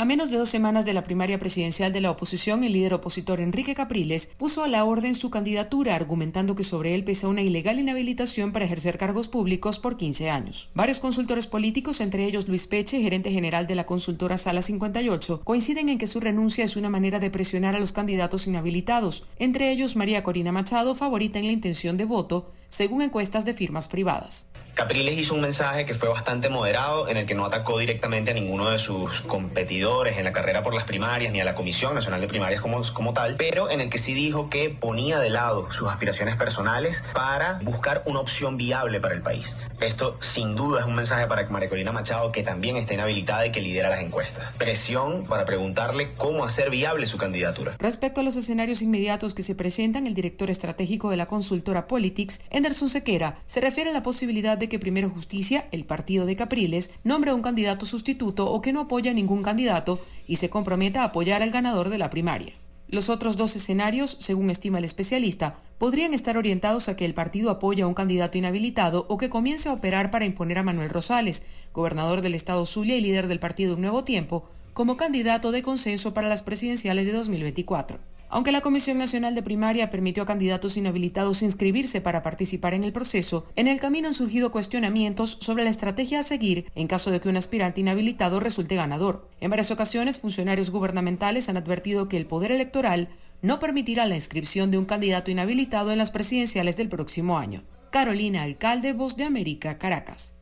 A menos de dos semanas de la primaria presidencial de la oposición, el líder opositor Enrique Capriles puso a la orden su candidatura argumentando que sobre él pesa una ilegal inhabilitación para ejercer cargos públicos por 15 años. Varios consultores políticos, entre ellos Luis Peche, gerente general de la consultora Sala 58, coinciden en que su renuncia es una manera de presionar a los candidatos inhabilitados, entre ellos María Corina Machado, favorita en la intención de voto, según encuestas de firmas privadas. Capriles hizo un mensaje que fue bastante moderado, en el que no atacó directamente a ninguno de sus competidores en la carrera por las primarias, ni a la Comisión Nacional de Primarias como, como tal, pero en el que sí dijo que ponía de lado sus aspiraciones personales para buscar una opción viable para el país. Esto sin duda es un mensaje para María Corina Machado, que también está inhabilitada y que lidera las encuestas. Presión para preguntarle cómo hacer viable su candidatura. Respecto a los escenarios inmediatos que se presentan, el director estratégico de la consultora Politics, Anderson Sequera, se refiere a la posibilidad de que Primero Justicia, el partido de Capriles, nombre a un candidato sustituto o que no apoya a ningún candidato y se comprometa a apoyar al ganador de la primaria. Los otros dos escenarios, según estima el especialista, podrían estar orientados a que el partido apoye a un candidato inhabilitado o que comience a operar para imponer a Manuel Rosales, gobernador del estado Zulia y líder del partido Un Nuevo Tiempo, como candidato de consenso para las presidenciales de 2024. Aunque la Comisión Nacional de Primaria permitió a candidatos inhabilitados inscribirse para participar en el proceso, en el camino han surgido cuestionamientos sobre la estrategia a seguir en caso de que un aspirante inhabilitado resulte ganador. En varias ocasiones, funcionarios gubernamentales han advertido que el poder electoral no permitirá la inscripción de un candidato inhabilitado en las presidenciales del próximo año. Carolina Alcalde, Voz de América, Caracas.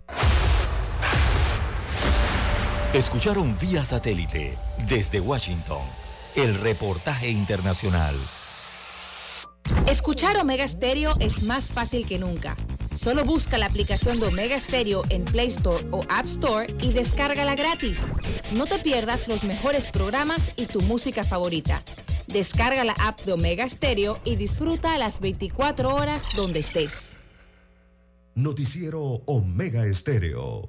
Escucharon vía satélite desde Washington el reportaje internacional. Escuchar Omega Stereo es más fácil que nunca. Solo busca la aplicación de Omega Stereo en Play Store o App Store y descárgala gratis. No te pierdas los mejores programas y tu música favorita. Descarga la app de Omega Stereo y disfruta a las 24 horas donde estés. Noticiero Omega Estéreo.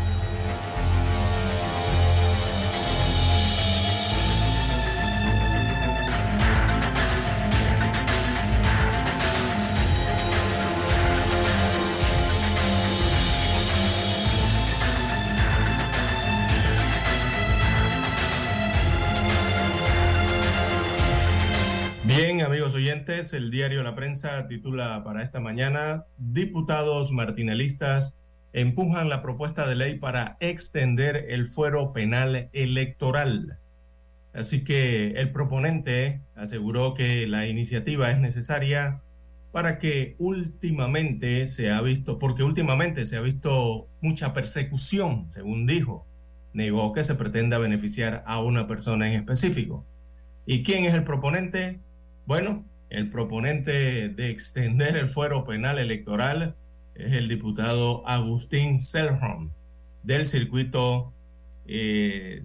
El diario La Prensa titula para esta mañana, diputados martinelistas empujan la propuesta de ley para extender el fuero penal electoral. Así que el proponente aseguró que la iniciativa es necesaria para que últimamente se ha visto, porque últimamente se ha visto mucha persecución, según dijo. Negó que se pretenda beneficiar a una persona en específico. ¿Y quién es el proponente? Bueno, el proponente de extender el fuero penal electoral es el diputado Agustín Selhorn del circuito 13,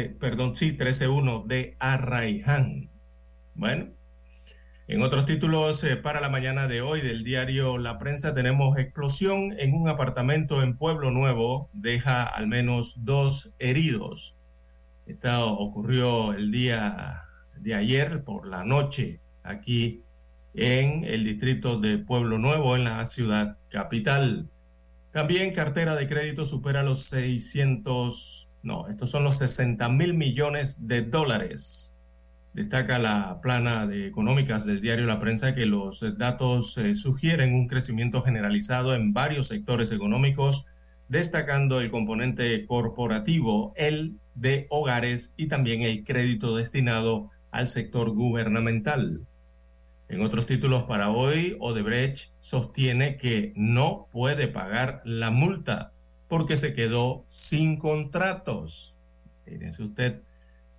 eh, perdón, sí, 13.1 de Arraiján. Bueno, en otros títulos eh, para la mañana de hoy del diario La Prensa tenemos explosión en un apartamento en Pueblo Nuevo, deja al menos dos heridos. Esto ocurrió el día de ayer por la noche aquí en el distrito de Pueblo Nuevo, en la ciudad capital. También cartera de crédito supera los 600, no, estos son los 60 mil millones de dólares. Destaca la plana de económicas del diario La Prensa que los datos eh, sugieren un crecimiento generalizado en varios sectores económicos, destacando el componente corporativo, el de hogares y también el crédito destinado al sector gubernamental. En otros títulos para hoy, Odebrecht sostiene que no puede pagar la multa porque se quedó sin contratos. Fíjense usted.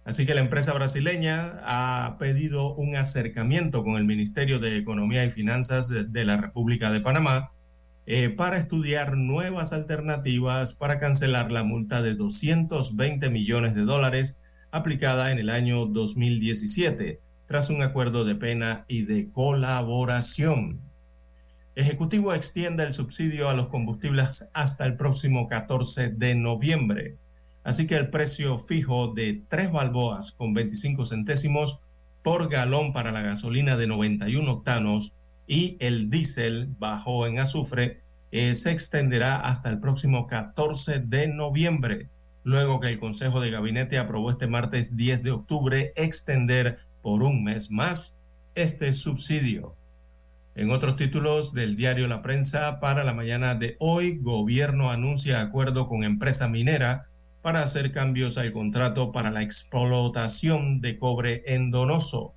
Así que la empresa brasileña ha pedido un acercamiento con el Ministerio de Economía y Finanzas de, la República de Panamá eh, para estudiar nuevas alternativas para cancelar la multa de 220 millones de dólares aplicada en el año 2017 tras un acuerdo de pena y de colaboración. Ejecutivo extiende el subsidio a los combustibles hasta el próximo 14 de noviembre. Así que el precio fijo de 3 balboas con 25 centésimos por galón para la gasolina de 91 octanos y el diésel bajo en azufre eh, se extenderá hasta el próximo 14 de noviembre luego que el Consejo de Gabinete aprobó este martes 10 de octubre extender por un mes más este subsidio. En otros títulos del diario La Prensa, para la mañana de hoy, gobierno anuncia acuerdo con empresa minera para hacer cambios al contrato para la explotación de cobre en Donoso.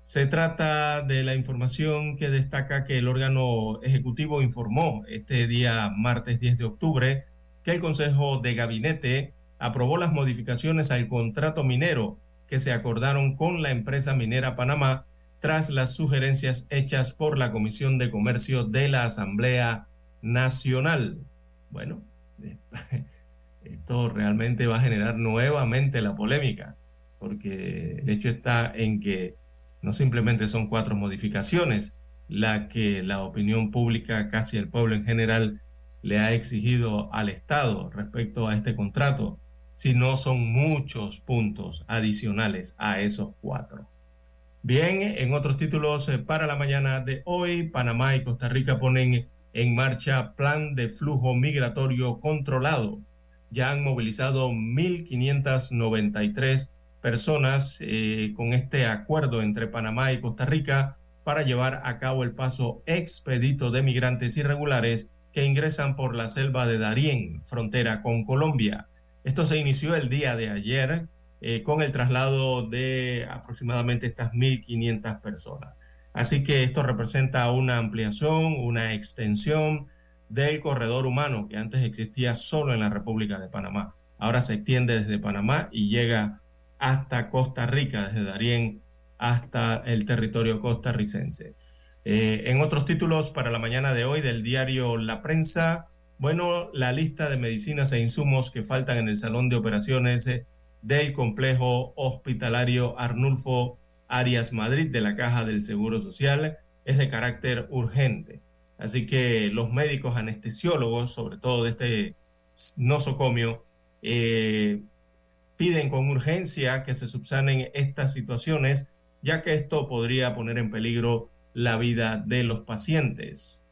Se trata de la información que destaca que el órgano ejecutivo informó este día martes 10 de octubre que el Consejo de Gabinete aprobó las modificaciones al contrato minero que se acordaron con la empresa minera Panamá tras las sugerencias hechas por la Comisión de Comercio de la Asamblea Nacional. Bueno, (laughs) esto realmente va a generar nuevamente la polémica, porque el hecho está en que no simplemente son cuatro modificaciones, la que la opinión pública, casi el pueblo en general, le ha exigido al Estado respecto a este contrato, si no son muchos puntos adicionales a esos cuatro. Bien, en otros títulos eh, para la mañana de hoy, Panamá y Costa Rica ponen en marcha plan de flujo migratorio controlado. Ya han movilizado 1.593 personas eh, con este acuerdo entre Panamá y Costa Rica para llevar a cabo el paso expedito de migrantes irregulares que ingresan por la selva de Darién, frontera con Colombia. Esto se inició el día de ayer eh, con el traslado de aproximadamente estas 1.500 personas. Así que esto representa una ampliación, una extensión del corredor humano que antes existía solo en la República de Panamá. Ahora se extiende desde Panamá y llega hasta Costa Rica, desde Darién hasta el territorio costarricense. Eh, en otros títulos para la mañana de hoy del diario La Prensa, bueno, la lista de medicinas e insumos que faltan en el salón de operaciones eh, del complejo hospitalario Arnulfo Arias Madrid de la Caja del Seguro Social es de carácter urgente. Así que los médicos anestesiólogos, sobre todo de este nosocomio, eh, piden con urgencia que se subsanen estas situaciones, ya que esto podría poner en peligro la vida de los pacientes.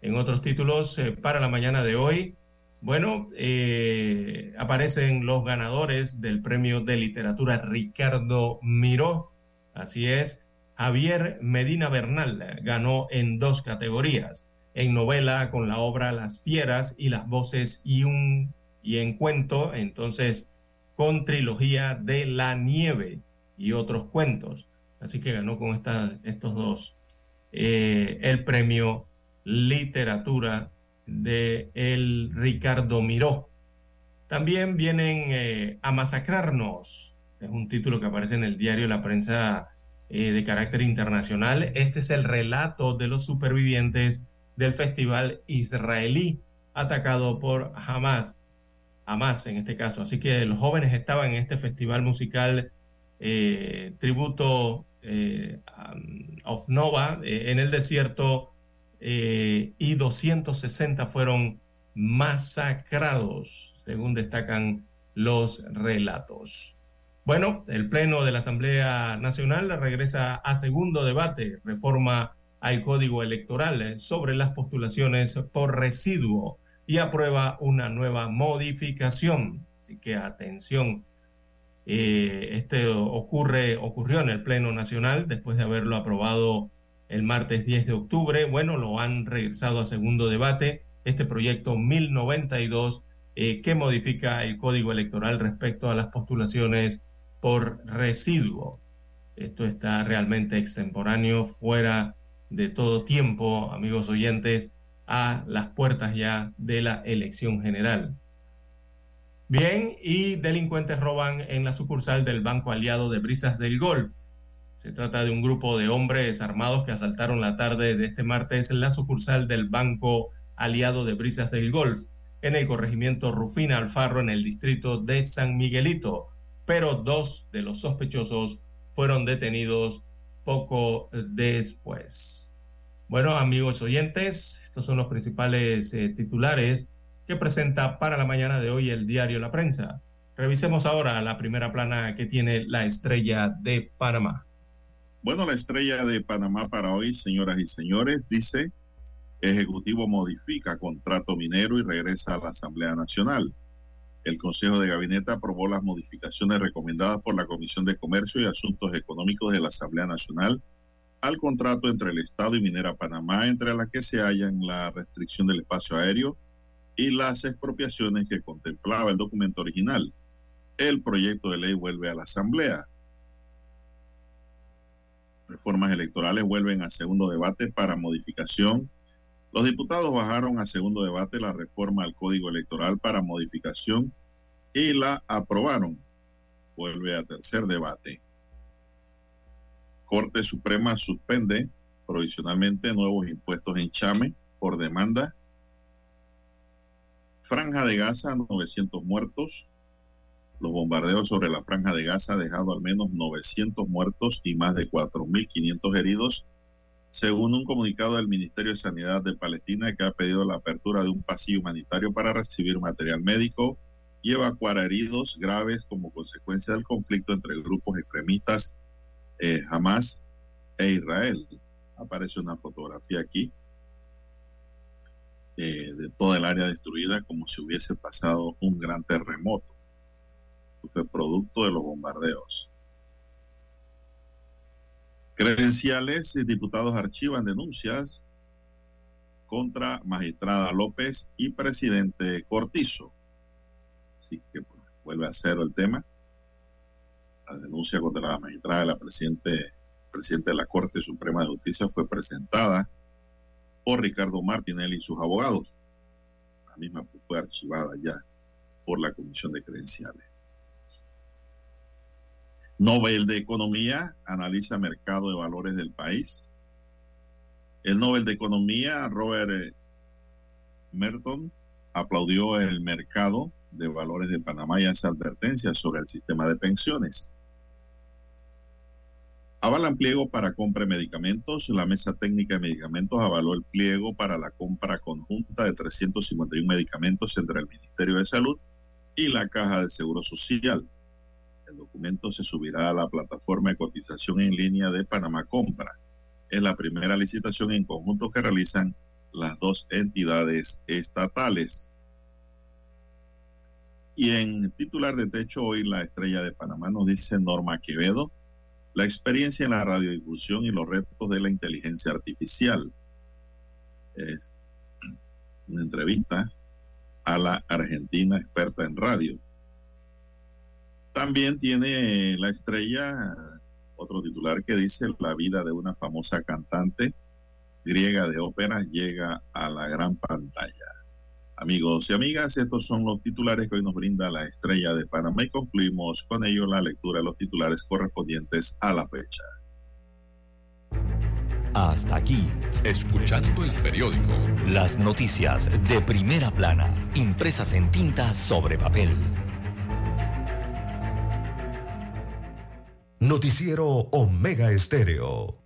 En otros títulos, eh, para la mañana de hoy, bueno, eh, aparecen los ganadores del premio de literatura Ricardo Miró. Así es, Javier Medina Bernal ganó en dos categorías, en novela con la obra Las Fieras y las voces y un y en cuento, entonces con trilogía de La Nieve y otros cuentos. Así que ganó con estos dos eh, el premio literatura de el Ricardo Miró. También vienen eh, a masacrarnos. Es un título que aparece en el diario La Prensa eh, de carácter internacional. Este es el relato de los supervivientes del festival israelí atacado por Hamas. Hamas en este caso. Así que los jóvenes estaban en este festival musical tributo of Nova en el desierto y 260 fueron masacrados, según destacan los relatos. Bueno, el Pleno de la Asamblea Nacional regresa a segundo debate, reforma al Código Electoral sobre las postulaciones por residuo y aprueba una nueva modificación. Así que atención, eh, este ocurre, ocurrió en el Pleno Nacional después de haberlo aprobado el martes 10 de octubre. Bueno, lo han regresado a segundo debate. Este proyecto 1092 eh, que modifica el Código Electoral respecto a las postulaciones por residuo. Esto está realmente extemporáneo, fuera de todo tiempo, amigos oyentes, a las puertas ya de la elección general. Bien, y delincuentes roban en la sucursal del Banco Aliado de Brisas del Golf. Se trata de un grupo de hombres armados que asaltaron la tarde de este martes en la sucursal del Banco Aliado de Brisas del Golf, en el corregimiento Rufina Alfarro, en el distrito de San Miguelito pero dos de los sospechosos fueron detenidos poco después. Bueno, amigos oyentes, estos son los principales eh, titulares que presenta para la mañana de hoy el diario La Prensa. Revisemos ahora la primera plana que tiene la estrella de Panamá. Bueno, la estrella de Panamá para hoy, señoras y señores, dice, Ejecutivo modifica contrato minero y regresa a la Asamblea Nacional el Consejo de Gabinete aprobó las modificaciones recomendadas por la Comisión de Comercio y Asuntos Económicos de la Asamblea Nacional al contrato entre el Estado y Minera Panamá, entre las que se hallan la restricción del espacio aéreo y las expropiaciones que contemplaba el documento original. El proyecto de ley vuelve a la Asamblea. Reformas electorales vuelven a segundo debate para modificación los diputados bajaron a segundo debate la reforma al Código Electoral para modificación y la aprobaron. Vuelve a tercer debate. Corte Suprema suspende provisionalmente nuevos impuestos en Chame por demanda. Franja de Gaza, 900 muertos. Los bombardeos sobre la Franja de Gaza han dejado al menos 900 muertos y más de 4.500 heridos según un comunicado del Ministerio de Sanidad de Palestina que ha pedido la apertura de un pasillo humanitario para recibir material médico y evacuar heridos graves como consecuencia del conflicto entre grupos extremistas eh, Hamas e Israel. Aparece una fotografía aquí eh, de toda el área destruida como si hubiese pasado un gran terremoto. Fue producto de los bombardeos. Credenciales y diputados archivan denuncias contra magistrada López y presidente Cortizo. Así que pues, vuelve a cero el tema. La denuncia contra la magistrada y la presidente presidente de la Corte Suprema de Justicia fue presentada por Ricardo Martinelli y sus abogados. La misma fue archivada ya por la Comisión de Credenciales. Nobel de Economía analiza mercado de valores del país. El Nobel de Economía, Robert Merton, aplaudió el mercado de valores de Panamá y hace advertencias sobre el sistema de pensiones. Avalan pliego para compra de medicamentos. La Mesa Técnica de Medicamentos avaló el pliego para la compra conjunta de 351 medicamentos entre el Ministerio de Salud y la Caja de Seguro Social. El documento se subirá a la plataforma de cotización en línea de Panamá Compra. Es la primera licitación en conjunto que realizan las dos entidades estatales. Y en titular de techo hoy la estrella de Panamá nos dice Norma Quevedo, la experiencia en la radiodifusión y los retos de la inteligencia artificial. Es una entrevista a la argentina experta en radio. También tiene la estrella otro titular que dice la vida de una famosa cantante griega de ópera llega a la gran pantalla. Amigos y amigas, estos son los titulares que hoy nos brinda la estrella de Panamá y concluimos con ello la lectura de los titulares correspondientes a la fecha. Hasta aquí, escuchando el periódico. Las noticias de primera plana, impresas en tinta sobre papel. Noticiero Omega Estéreo.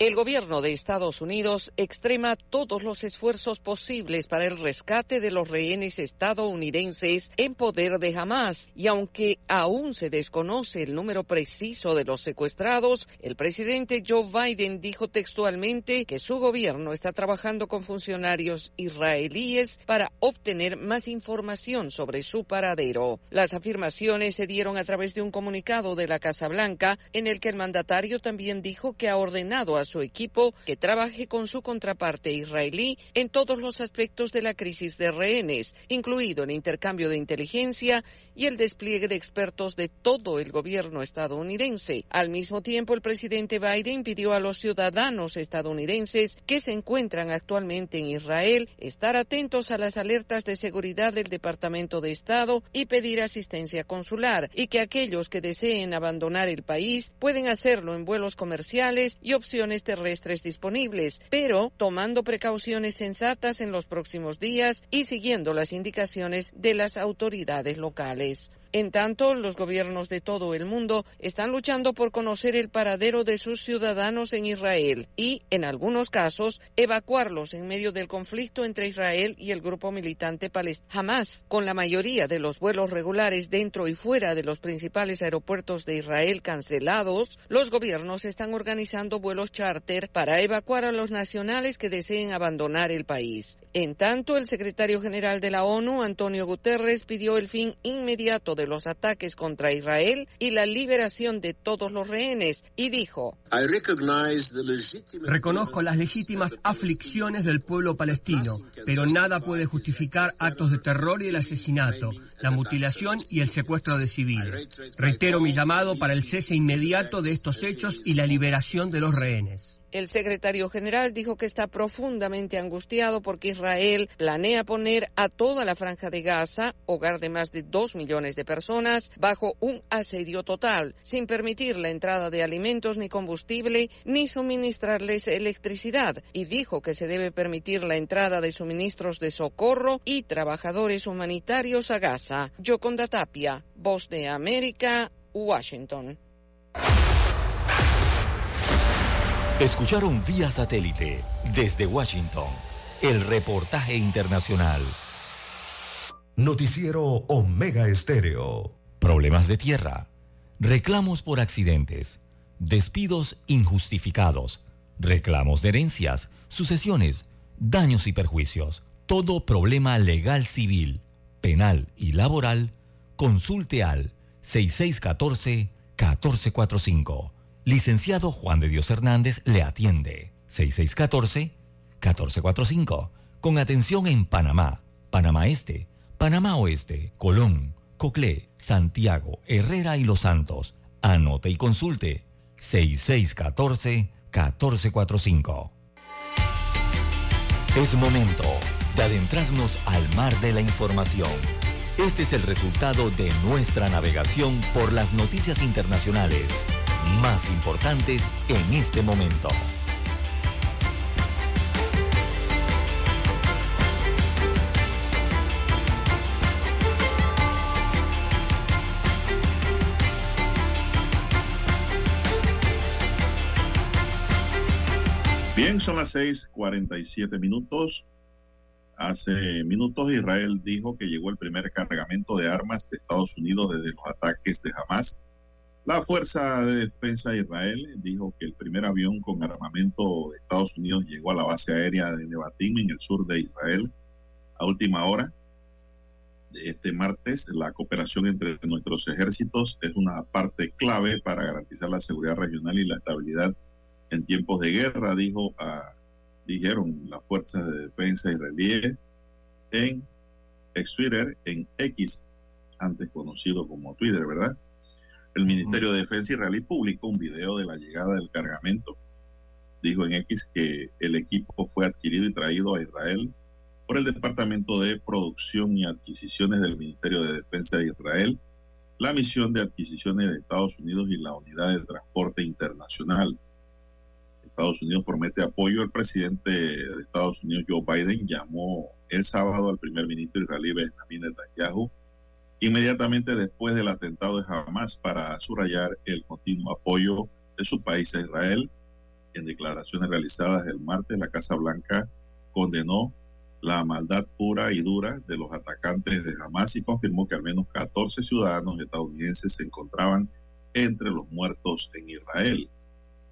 El gobierno de Estados Unidos extrema todos los esfuerzos posibles para el rescate de los rehenes estadounidenses en poder de Hamas y aunque aún se desconoce el número preciso de los secuestrados, el presidente Joe Biden dijo textualmente que su gobierno está trabajando con funcionarios israelíes para obtener más información sobre su paradero. Las afirmaciones se dieron a través de un comunicado de la Casa Blanca en el que el mandatario también dijo que ha ordenado a su equipo que trabaje con su contraparte israelí en todos los aspectos de la crisis de rehenes, incluido el intercambio de inteligencia y el despliegue de expertos de todo el gobierno estadounidense. Al mismo tiempo, el presidente Biden pidió a los ciudadanos estadounidenses que se encuentran actualmente en Israel estar atentos a las alertas de seguridad del Departamento de Estado y pedir asistencia consular, y que aquellos que deseen abandonar el país pueden hacerlo en vuelos comerciales y opciones terrestres disponibles, pero tomando precauciones sensatas en los próximos días y siguiendo las indicaciones de las autoridades locales. place En tanto, los gobiernos de todo el mundo están luchando por conocer el paradero de sus ciudadanos en Israel y, en algunos casos, evacuarlos en medio del conflicto entre Israel y el grupo militante palestino Hamas. Con la mayoría de los vuelos regulares dentro y fuera de los principales aeropuertos de Israel cancelados, los gobiernos están organizando vuelos charter para evacuar a los nacionales que deseen abandonar el país. En tanto, el secretario general de la ONU, Antonio Guterres, pidió el fin inmediato de los ataques contra Israel y la liberación de todos los rehenes y dijo, Reconozco las legítimas aflicciones del pueblo palestino, pero nada puede justificar actos de terror y el asesinato, la mutilación y el secuestro de civiles. Reitero mi llamado para el cese inmediato de estos hechos y la liberación de los rehenes. El secretario general dijo que está profundamente angustiado porque Israel planea poner a toda la franja de Gaza, hogar de más de dos millones de personas, bajo un asedio total, sin permitir la entrada de alimentos ni combustible, ni suministrarles electricidad, y dijo que se debe permitir la entrada de suministros de socorro y trabajadores humanitarios a Gaza. Yoconda Tapia, Voz de América, Washington. Escucharon vía satélite desde Washington el reportaje internacional. Noticiero Omega Estéreo. Problemas de tierra, reclamos por accidentes, despidos injustificados, reclamos de herencias, sucesiones, daños y perjuicios. Todo problema legal civil, penal y laboral Consulte al 6614-1445. Licenciado Juan de Dios Hernández le atiende. 6614-1445. Con atención en Panamá, Panamá Este, Panamá Oeste, Colón, Coclé, Santiago, Herrera y Los Santos. Anote y consulte 6614-1445. Es momento de adentrarnos al mar de la información. Este es el resultado de nuestra navegación por las noticias internacionales más importantes en este momento. Bien, son las 6:47 minutos. Hace minutos Israel dijo que llegó el primer cargamento de armas de Estados Unidos desde los ataques de Hamas. La Fuerza de Defensa de Israel dijo que el primer avión con armamento de Estados Unidos llegó a la base aérea de Nevatim en el sur de Israel a última hora de este martes. La cooperación entre nuestros ejércitos es una parte clave para garantizar la seguridad regional y la estabilidad en tiempos de guerra, dijo a, dijeron las fuerzas de defensa israelíes en ex Twitter, en X, antes conocido como Twitter, ¿verdad? El Ministerio de Defensa israelí publicó un video de la llegada del cargamento. Dijo en X que el equipo fue adquirido y traído a Israel por el Departamento de Producción y Adquisiciones del Ministerio de Defensa de Israel, la misión de adquisiciones de Estados Unidos y la unidad de transporte internacional. Estados Unidos promete apoyo. El presidente de Estados Unidos, Joe Biden, llamó el sábado al primer ministro israelí Benjamin Netanyahu inmediatamente después del atentado de Hamas para subrayar el continuo apoyo de su país a Israel. En declaraciones realizadas el martes, la Casa Blanca condenó la maldad pura y dura de los atacantes de Hamas y confirmó que al menos 14 ciudadanos estadounidenses se encontraban entre los muertos en Israel.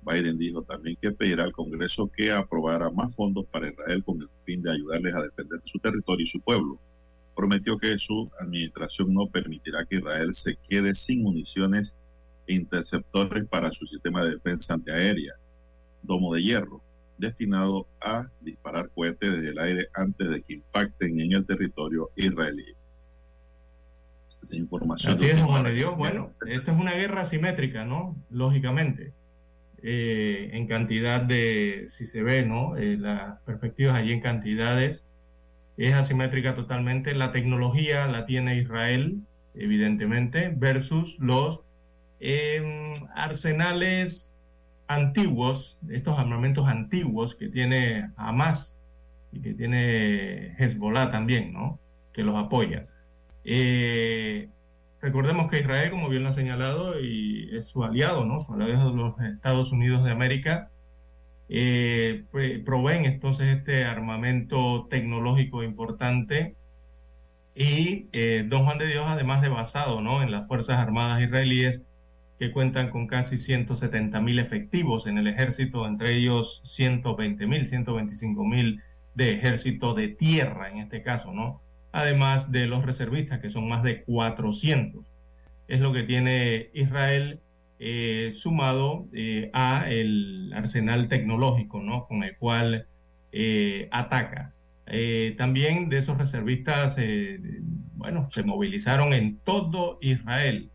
Biden dijo también que pedirá al Congreso que aprobara más fondos para Israel con el fin de ayudarles a defender su territorio y su pueblo. Prometió que su administración no permitirá que Israel se quede sin municiones e interceptores para su sistema de defensa antiaérea, domo de hierro, destinado a disparar cohetes desde el aire antes de que impacten en el territorio israelí. Esa información Así es, Juan de Dios. Bueno, esto es una guerra asimétrica, ¿no? Lógicamente eh, en cantidad de, si se ve, ¿no? Eh, las perspectivas allí en cantidades, es asimétrica totalmente. La tecnología la tiene Israel, evidentemente, versus los em, arsenales antiguos, estos armamentos antiguos que tiene Hamas y que tiene Hezbollah también, ¿no? Que los apoya. Eh, Recordemos que Israel, como bien lo ha señalado, y es su aliado, ¿no? Su aliado de los Estados Unidos de América, eh, proveen entonces este armamento tecnológico importante y eh, Don Juan de Dios, además de basado ¿no? en las Fuerzas Armadas israelíes, que cuentan con casi 170 mil efectivos en el ejército, entre ellos 120 mil, 125 mil de ejército de tierra en este caso, ¿no? además de los reservistas, que son más de 400. Es lo que tiene Israel eh, sumado eh, a el arsenal tecnológico ¿no? con el cual eh, ataca. también de esos reservistas, bueno, se movilizaron en todo Israel.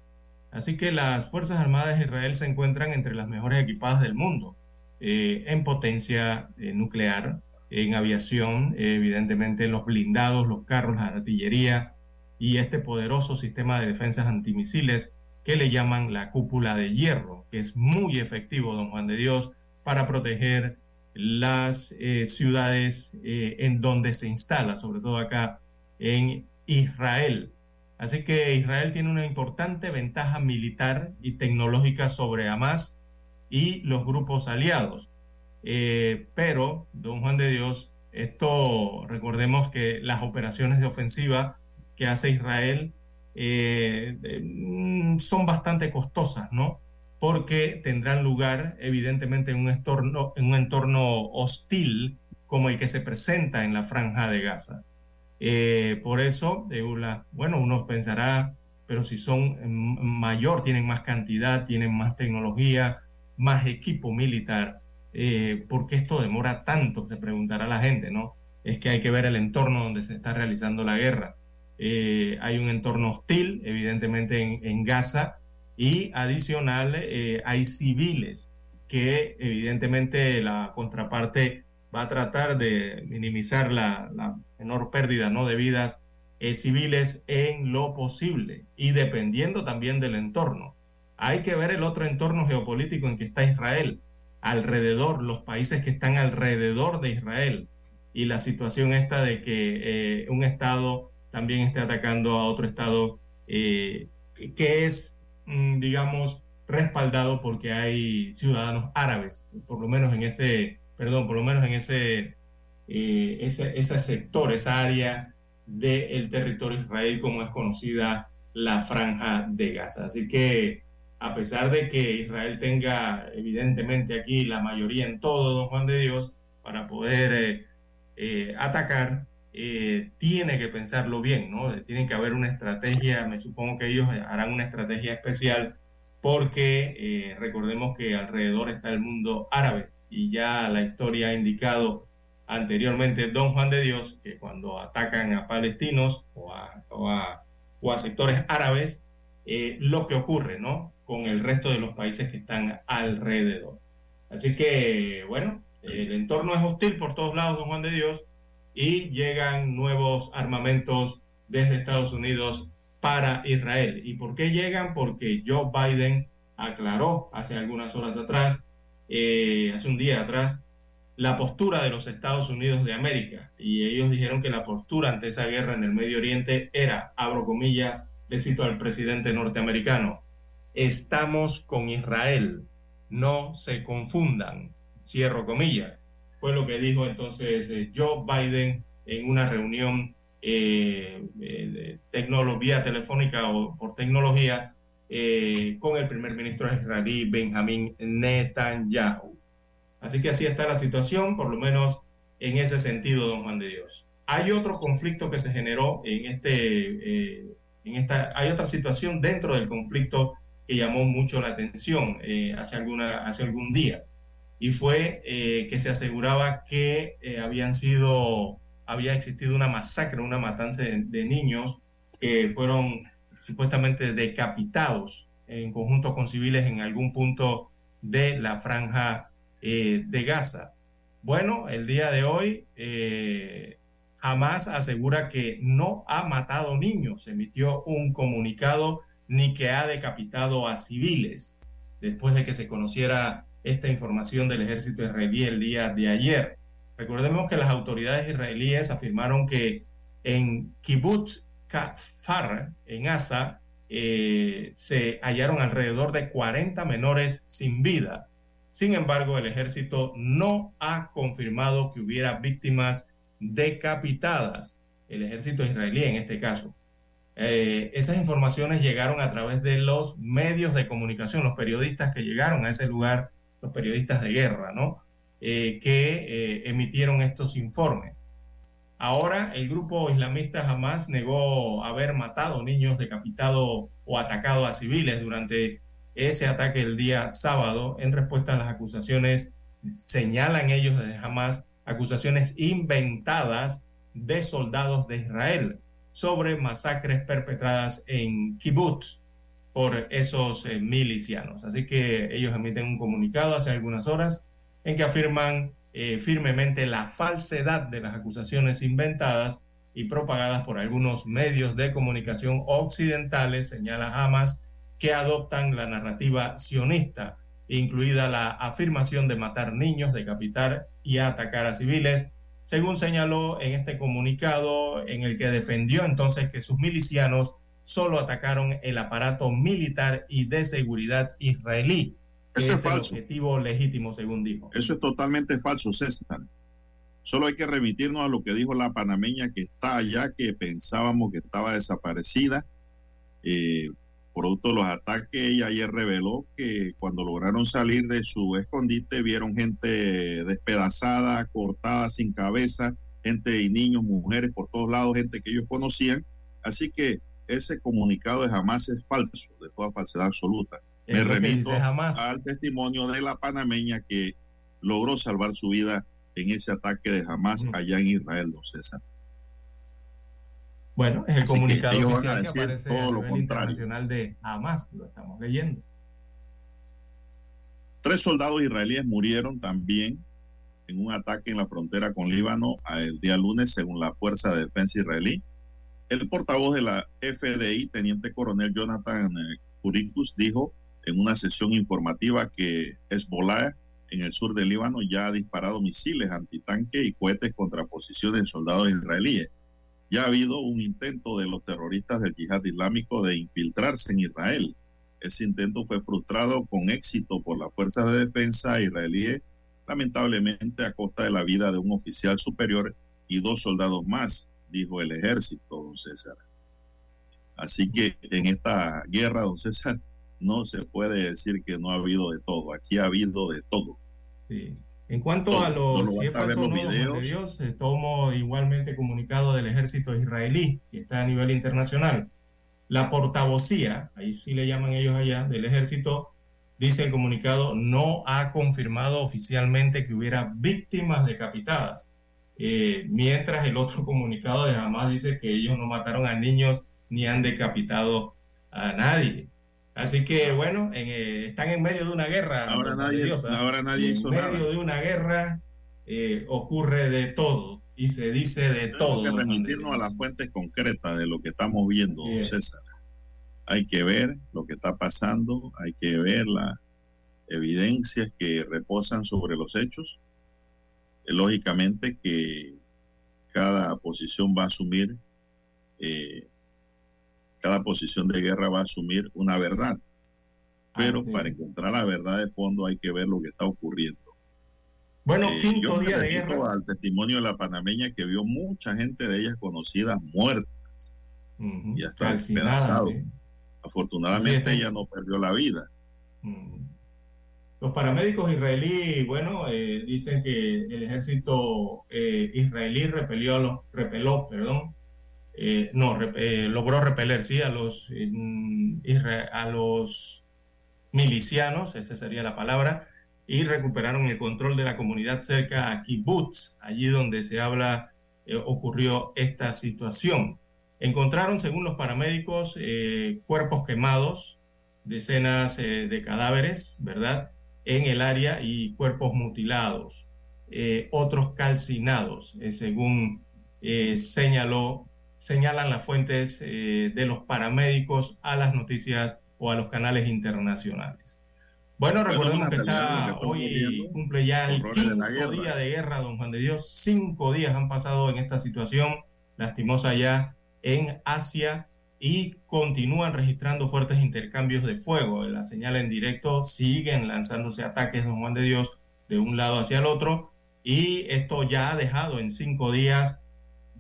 Así que las Fuerzas Armadas de Israel se encuentran entre las mejores equipadas del mundo en potencia nuclear, en aviación, evidentemente los blindados, los carros, la artillería y este poderoso sistema de defensas antimisiles que le llaman la cúpula de hierro, que es muy efectivo, don Juan de Dios, para proteger las eh, ciudades eh, en donde se instala, sobre todo acá en Israel. Así que Israel tiene una importante ventaja militar y tecnológica sobre Hamas y los grupos aliados. Eh, pero, don Juan de Dios, esto recordemos que las operaciones de ofensiva que hace Israel eh, mm, son bastante costosas, ¿no? Porque tendrán lugar evidentemente en un entorno, en un entorno hostil como el que se presenta en la franja de Gaza. Eh, por eso, bueno, uno pensará, pero si son mayor, tienen más cantidad, tienen más tecnología, más equipo militar, eh, ¿por qué esto demora tanto? Se preguntará la gente, ¿no? Es que hay que ver el entorno donde se está realizando la guerra. Eh, hay un entorno hostil, evidentemente, en, Gaza, y adicional eh, hay civiles que evidentemente la contraparte va a tratar de minimizar la, menor pérdida ¿no? de vidas civiles en lo posible y dependiendo también del entorno. Hay que ver el otro entorno geopolítico en que está Israel, alrededor, los países que están alrededor de Israel y la situación esta de que eh, un Estado también esté atacando a otro Estado eh, que, es, mm, digamos, respaldado porque hay ciudadanos árabes, por lo menos en ese, perdón, por lo menos en ese, eh, ese, ese sector, esa área del territorio Israel como es conocida la franja de Gaza. Así que a pesar de que Israel tenga evidentemente aquí la mayoría en todo, don Juan de Dios, para poder eh, atacar, eh, tiene que pensarlo bien, ¿no? Tiene que haber una estrategia, me supongo que ellos harán una estrategia especial porque recordemos que alrededor está el mundo árabe y ya la historia ha indicado anteriormente, don Juan de Dios, que cuando atacan a palestinos o a, o a sectores árabes, lo que ocurre, ¿no? con el resto de los países que están alrededor. Así que, bueno, el entorno es hostil por todos lados, don Juan de Dios, y llegan nuevos armamentos desde Estados Unidos para Israel. ¿Y por qué llegan? Porque Joe Biden aclaró hace algunas horas atrás, eh, hace un día atrás, la postura de los Estados Unidos de América. Y ellos dijeron que la postura ante esa guerra en el Medio Oriente era, abro comillas, le cito al presidente norteamericano, estamos con Israel, no se confundan, cierro comillas. Fue lo que dijo entonces eh, Joe Biden en una reunión eh, eh, tecnología telefónica o por tecnologías con el primer ministro israelí Benjamín Netanyahu. Así que así está la situación, por lo menos en ese sentido, don Juan de Dios. Hay otro conflicto que se generó en este, en esta, hay otra situación dentro del conflicto que llamó mucho la atención eh, hace, alguna, hace algún día. Y fue eh, que se aseguraba que eh, habían sido, había existido una masacre, una matanza de, niños que fueron supuestamente decapitados en conjunto con civiles en algún punto de la franja de Gaza. Bueno, el día de hoy jamás asegura que no ha matado niños. Emitió un comunicado ni que ha decapitado a civiles, después de que se conociera esta información del ejército israelí el día de ayer. Recordemos que las autoridades israelíes afirmaron que en Kibbutz Kfar, en Asa, eh, se hallaron alrededor de 40 menores sin vida. Sin embargo, el ejército no ha confirmado que hubiera víctimas decapitadas. El ejército israelí en este caso. Eh, esas informaciones llegaron a través de los medios de comunicación, los periodistas que llegaron a ese lugar, los periodistas de guerra, ¿no? Eh, que eh, emitieron estos informes. Ahora el grupo islamista jamás negó haber matado niños, decapitado o atacado a civiles durante ese ataque el día sábado en respuesta a las acusaciones, señalan ellos desde jamás, acusaciones inventadas de soldados de Israel sobre masacres perpetradas en kibbutz por esos eh, milicianos. Así que ellos emiten un comunicado hace algunas horas en que afirman eh, firmemente la falsedad de las acusaciones inventadas y propagadas por algunos medios de comunicación occidentales, señala Hamas, que adoptan la narrativa sionista, incluida la afirmación de matar niños, decapitar y atacar a civiles, según señaló en este comunicado en el que defendió entonces que sus milicianos solo atacaron el aparato militar y de seguridad israelí. Eso es, falso. El objetivo legítimo, según dijo. Eso es totalmente falso, César. Solo hay que remitirnos a lo que dijo la panameña que está allá, que pensábamos que estaba desaparecida. Eh, Producto de los ataques, ella ayer reveló que cuando lograron salir de su escondite vieron gente despedazada, cortada, sin cabeza, gente y niños, mujeres por todos lados, gente que ellos conocían. Así que ese comunicado de jamás es falso, de toda falsedad absoluta. Me remito al testimonio de la panameña que logró salvar su vida en ese ataque de Hamas allá en Israel, don César. Bueno, es el comunicado oficial que aparece todo lo contrario. internacional de Hamas, lo estamos leyendo. Tres soldados israelíes murieron también en un ataque en la frontera con Líbano el día lunes, según la Fuerza de Defensa israelí. El portavoz de la FDI, teniente coronel Jonathan eh, dijo en una sesión informativa que Hezbollah en el sur del Líbano ya ha disparado misiles antitanque y cohetes contra posiciones de soldados israelíes. Ya ha habido un intento de los terroristas del yihad islámico de infiltrarse en Israel. Ese intento fue frustrado con éxito por las fuerzas de defensa israelíes, lamentablemente a costa de la vida de un oficial superior y dos soldados más, dijo el ejército, don César. Así que en esta guerra, don César, no se puede decir que no ha habido de todo. Aquí ha habido de todo. En cuanto a los, si es falso de Dios, tomo igualmente comunicado del ejército israelí, que está a nivel internacional. La portavocía, ahí sí le llaman ellos allá, del ejército, dice el comunicado, no ha confirmado oficialmente que hubiera víctimas decapitadas. Eh, mientras el otro (laughs) comunicado de Hamas dice que ellos no mataron a niños ni han decapitado a nadie. Así que bueno, eh, están en medio de una guerra. Ahora nadie, ahora nadie hizo nada. En medio de una guerra eh, ocurre de todo y se dice de todo. Hay que remitirnos a las fuentes concretas de lo que estamos viendo, César. Hay que ver lo que está pasando, hay que ver las evidencias que reposan sobre los hechos. Lógicamente que cada posición va a asumir eh, cada posición de guerra va a asumir una verdad. Pero para encontrar la verdad de fondo hay que ver lo que está ocurriendo. Bueno, eh, quinto día de guerra. Al testimonio de la panameña que vio mucha gente de ellas conocidas muertas y hasta despedazados. Afortunadamente ella no perdió la vida. Los paramédicos israelíes, bueno, eh, dicen que el ejército eh, israelí repelió los, repeló, perdón, eh, no, eh, logró repeler, sí, a los, a los milicianos, esa sería la palabra, y recuperaron el control de la comunidad cerca a Kibbutz, allí donde se habla, ocurrió esta situación. Encontraron, según los paramédicos, cuerpos quemados, decenas de cadáveres, ¿verdad?, en el área y cuerpos mutilados, otros calcinados, según señaló señalan las fuentes eh, de los paramédicos a las noticias o a los canales internacionales. Bueno, recordemos que está hoy cumple ya el quinto día de guerra, don Juan de Dios. Cinco días han pasado en esta situación lastimosa ya en Asia y continúan registrando fuertes intercambios de fuego. La señal en directo siguen lanzándose ataques, don Juan de Dios, de un lado hacia el otro. Y esto ya ha dejado en cinco días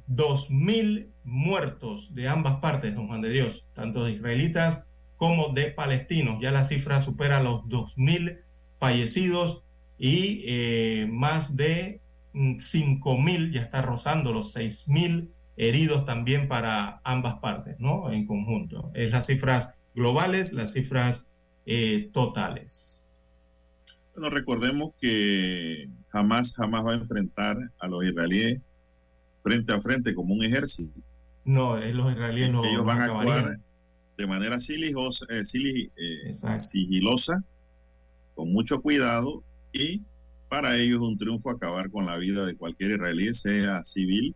2.000 muertos de ambas partes, don Juan de Dios, tanto de israelitas como de palestinos. Ya la cifra supera los 2.000 fallecidos y eh, más de 5.000, mm, ya está rozando los 6.000 heridos también para ambas partes, ¿no? En conjunto. Es las cifras globales, las cifras eh, totales. Bueno, recordemos que jamás, jamás va a enfrentar a los israelíes frente a frente como un ejército. No, es los israelíes no Ellos van a actuar de manera silijosa, eh, eh, sigilosa, con mucho cuidado y para ellos es un triunfo acabar con la vida de cualquier israelí, sea civil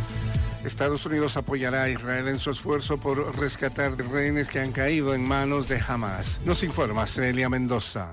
Estados Unidos apoyará a Israel en su esfuerzo por rescatar rehenes que han caído en manos de Hamas. Nos informa Celia Mendoza.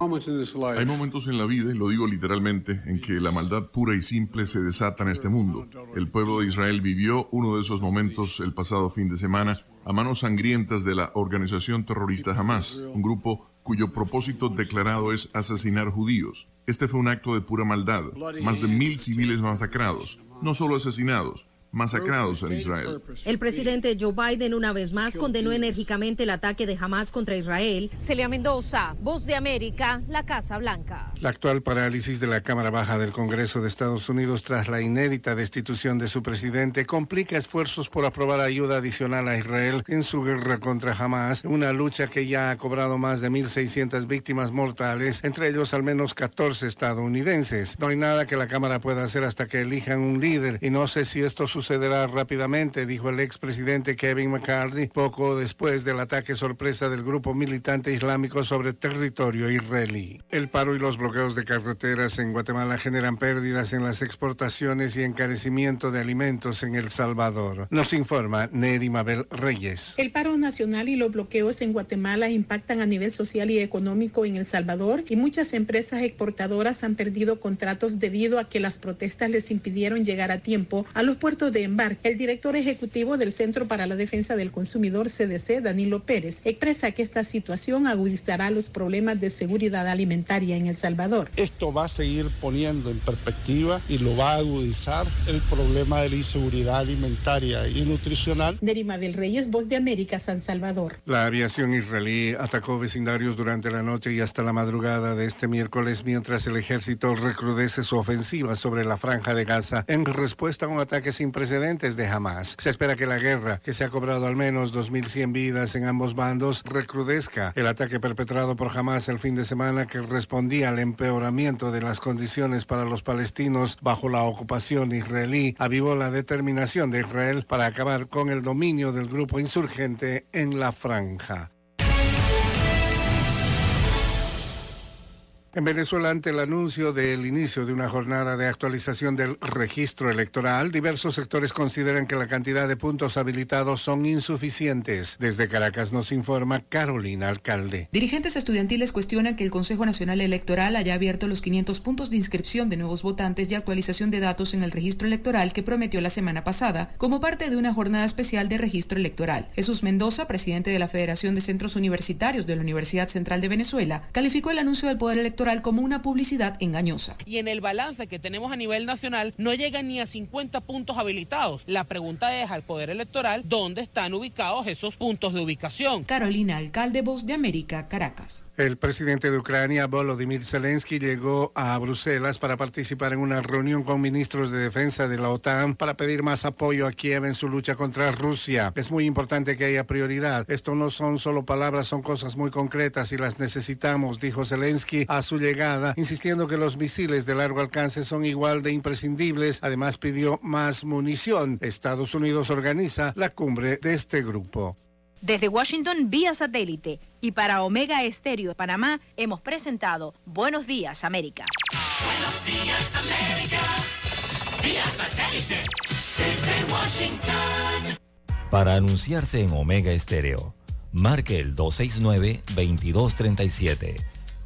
Hay momentos en la vida, y lo digo literalmente, en que la maldad pura y simple se desata en este mundo. El pueblo de Israel vivió uno de esos momentos el pasado fin de semana a manos sangrientas de la organización terrorista Hamas, un grupo cuyo propósito declarado es asesinar judíos. Este fue un acto de pura maldad, más de mil civiles masacrados, no solo asesinados, masacrados en Israel. El presidente Joe Biden una vez más condenó enérgicamente el ataque de Hamas contra Israel. Celia Mendoza, Voz de América, la Casa Blanca. La actual parálisis de la Cámara Baja del Congreso de Estados Unidos tras la inédita destitución de su presidente complica esfuerzos por aprobar ayuda adicional a Israel en su guerra contra Hamas, una lucha que ya ha cobrado más de 1.600 víctimas mortales, entre ellos al menos 14 estadounidenses. No hay nada que la Cámara pueda hacer hasta que elijan un líder y no sé si esto sucederá rápidamente, dijo el expresidente Kevin McCarthy poco después del ataque sorpresa del grupo militante islámico sobre territorio israelí. El paro y los bloqueos de carreteras en Guatemala generan pérdidas en las exportaciones y encarecimiento de alimentos en El Salvador. Nos informa Neri Mabel Reyes. El paro nacional y los bloqueos en Guatemala impactan a nivel social y económico en El Salvador y muchas empresas exportadoras han perdido contratos debido a que las protestas les impidieron llegar a tiempo a los puertos de embarque. El director ejecutivo del Centro para la Defensa del Consumidor CDC, Danilo Pérez, expresa que esta situación agudizará los problemas de seguridad alimentaria en El Salvador. Esto va a seguir poniendo en perspectiva y lo va a agudizar el problema de la inseguridad alimentaria y nutricional. Nerima del Reyes, Voz de América, San Salvador. La aviación israelí atacó vecindarios durante la noche y hasta la madrugada de este miércoles mientras el ejército recrudece su ofensiva sobre la franja de Gaza en respuesta a un ataque sin precedentes de Hamas. Se espera que la guerra, que se ha cobrado al menos 2.100 vidas en ambos bandos, recrudezca. El ataque perpetrado por Hamas el fin de semana que respondía al empeoramiento de las condiciones para los palestinos bajo la ocupación israelí avivó la determinación de Israel para acabar con el dominio del grupo insurgente en la franja. En Venezuela, ante el anuncio del inicio de una jornada de actualización del registro electoral, diversos sectores consideran que la cantidad de puntos habilitados son insuficientes. Desde Caracas nos informa Carolina Alcalde. Dirigentes estudiantiles cuestionan que el Consejo Nacional Electoral haya abierto los 500 puntos de inscripción de nuevos votantes y actualización de datos en el registro electoral que prometió la semana pasada como parte de una jornada especial de registro electoral. Jesús Mendoza, presidente de la Federación de Centros Universitarios de la Universidad Central de Venezuela, calificó el anuncio del Poder Electoral como una publicidad engañosa. Y en el balance que tenemos a nivel nacional no llega ni a 50 puntos habilitados. La pregunta es al Poder Electoral, ¿dónde están ubicados esos puntos de ubicación? Carolina, alcalde Voz de América, Caracas. El presidente de Ucrania, Volodymyr Zelensky, llegó a Bruselas para participar en una reunión con ministros de defensa de la OTAN para pedir más apoyo a Kiev en su lucha contra Rusia. Es muy importante que haya prioridad. Esto no son solo palabras, son cosas muy concretas y las necesitamos, dijo Zelensky a su llegada, insistiendo que los misiles de largo alcance son igual de imprescindibles. Además pidió más munición. Estados Unidos organiza la cumbre de este grupo. Desde Washington, vía satélite. Y para Omega Estéreo de Panamá, hemos presentado Buenos Días, América. Buenos Días, América. Vía satélite. Desde Washington. Para anunciarse en Omega Estéreo, marque el 269-2237.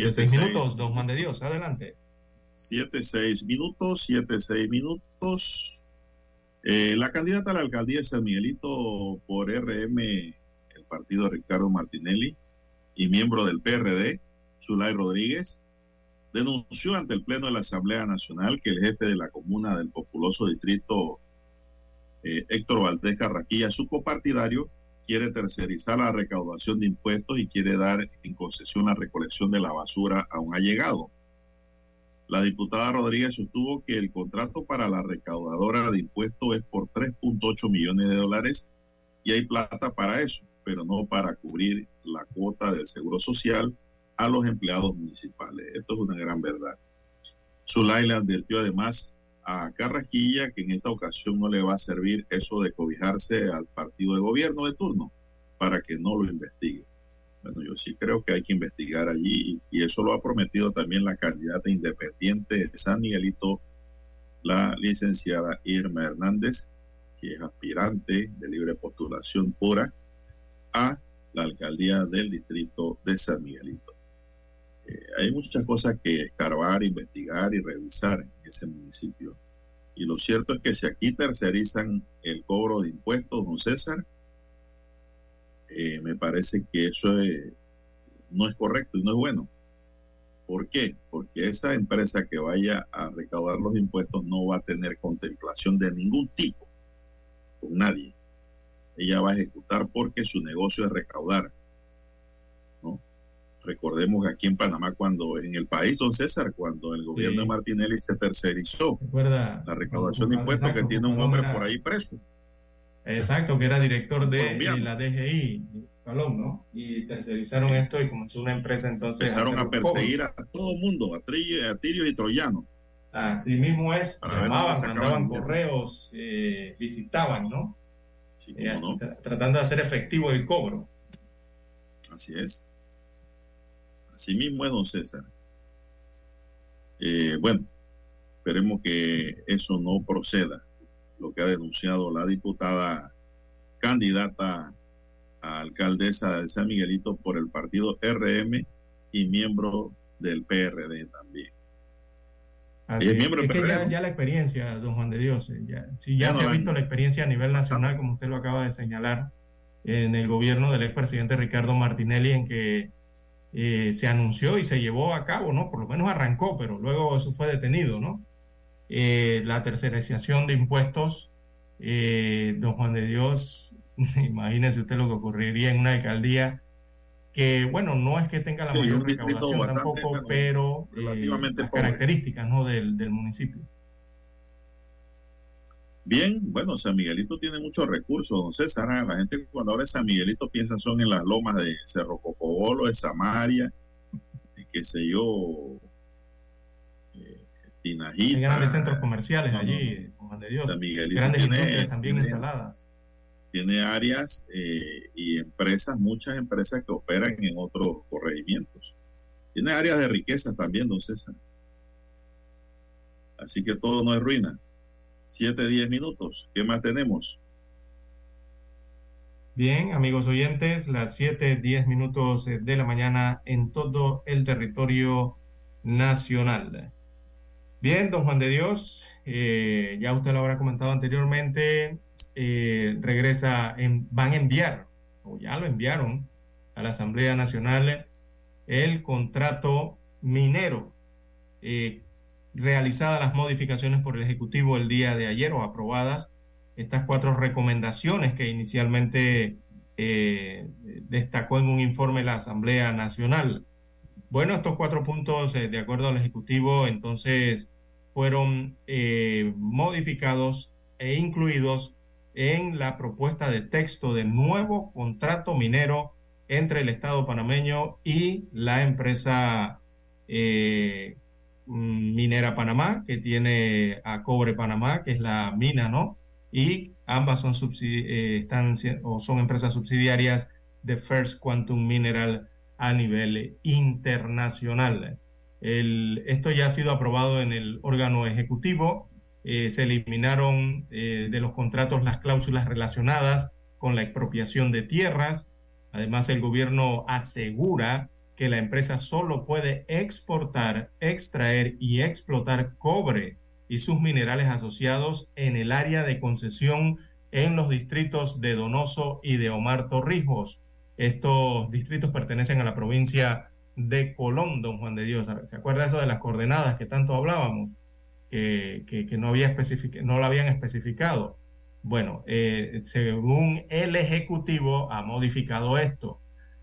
7, 6 minutos, dos man de Dios, adelante. 7, 6 minutos, 7, 6 minutos. Eh, la candidata a la alcaldía de San Miguelito por RM, el partido Ricardo Martinelli, y miembro del PRD, Zulay Rodríguez, denunció ante el Pleno de la Asamblea Nacional que el jefe de la comuna del populoso distrito, eh, Héctor Valdés Carraquilla, su copartidario, quiere tercerizar la recaudación de impuestos y quiere dar en concesión la recolección de la basura a un allegado. La diputada Rodríguez sostuvo que el contrato para la recaudadora de impuestos es por 3.8 millones de dólares y hay plata para eso, pero no para cubrir la cuota del Seguro Social a los empleados municipales. Esto es una gran verdad. Zulay le advirtió además a Carrajilla que en esta ocasión no le va a servir eso de cobijarse al partido de gobierno de turno para que no lo investigue. Bueno, yo sí creo que hay que investigar allí y, eso lo ha prometido también la candidata independiente de San Miguelito, la licenciada Irma Hernández, que es aspirante de libre postulación pura a la alcaldía del distrito de San Miguelito. Eh, hay muchas cosas que escarbar, investigar y revisar ese municipio. Y lo cierto es que si aquí tercerizan el cobro de impuestos, don César, eh, me parece que eso no es correcto y no es bueno. ¿Por qué? Porque esa empresa que vaya a recaudar los impuestos no va a tener contemplación de ningún tipo con nadie. Ella va a ejecutar porque su negocio es recaudar. Recordemos que aquí en Panamá, cuando en el país, don César, cuando el gobierno de Martinelli se tercerizó la recaudación de impuestos que tiene un hombre por ahí preso. Exacto, que era director de, la DGI, ¿no? Y tercerizaron esto y comenzó una empresa entonces. Empezaron a, perseguir a todo el mundo, a, Tirio y Troyano. Así mismo es, llamaban, mandaban correos, eh, visitaban, ¿no? Eh, tratando de hacer efectivo el cobro. Así es. Así mismo es, don César. Eh, bueno, esperemos que eso no proceda, lo que ha denunciado la diputada candidata a alcaldesa de San Miguelito por el partido RM y miembro del PRD también. es, miembro del PRD, ya, la experiencia, don Juan de Dios, eh, ya, si ya, se ha visto la experiencia a nivel nacional, como usted lo acaba de señalar, en el gobierno del expresidente Ricardo Martinelli, en que eh, se anunció y se llevó a cabo, ¿no? Por lo menos arrancó, pero luego eso fue detenido, ¿no? Eh, la tercerización de impuestos, eh, don Juan de Dios, (laughs) imagínese usted lo que ocurriría en una alcaldía que, bueno, no es que tenga la mayor recaudación tampoco, pero las características, ¿no? del, del municipio. Bien, bueno, San Miguelito tiene muchos recursos, don César. La gente cuando habla de San Miguelito piensa son en las lomas de Cerro Cocobolo, de Samaria, qué sé yo, eh, Tinajita. Hay grandes centros comerciales allí, Juan de Dios. San Miguelito grandes tiene, también instaladas. Tiene áreas eh, y empresas, muchas empresas que operan en otros corregimientos. Tiene áreas de riqueza también, don César. Así que todo no es ruina. Siete, diez minutos. ¿Qué más tenemos? Bien, amigos oyentes, las siete, diez minutos de la mañana en todo el territorio nacional. Bien, don Juan de Dios, eh, ya usted lo habrá comentado anteriormente, eh, regresa, en, van a enviar, o ya lo enviaron a la Asamblea Nacional, el contrato minero eh, realizadas las modificaciones por el Ejecutivo el día de ayer o aprobadas estas cuatro recomendaciones que inicialmente eh, destacó en un informe la Asamblea Nacional. Bueno, estos cuatro puntos, eh, de acuerdo al Ejecutivo, entonces fueron eh, modificados e incluidos en la propuesta de texto del nuevo contrato minero entre el Estado panameño y la empresa minera Panamá, que tiene a Cobre Panamá, que es la mina, ¿no? Y ambas son, eh, están, o son empresas subsidiarias de First Quantum Mineral a nivel internacional. Esto ya ha sido aprobado en el órgano ejecutivo. Eh, se eliminaron eh, de los contratos las cláusulas relacionadas con la expropiación de tierras. Además, el gobierno asegura que la empresa solo puede exportar, extraer y explotar cobre y sus minerales asociados en el área de concesión en los distritos de Donoso y de Omar Torrijos. Estos distritos pertenecen a la provincia de Colón, don Juan de Dios. ¿Se acuerda eso de las coordenadas que tanto hablábamos? Que, que, no, había no lo habían especificado. Bueno, eh, según el Ejecutivo ha modificado esto.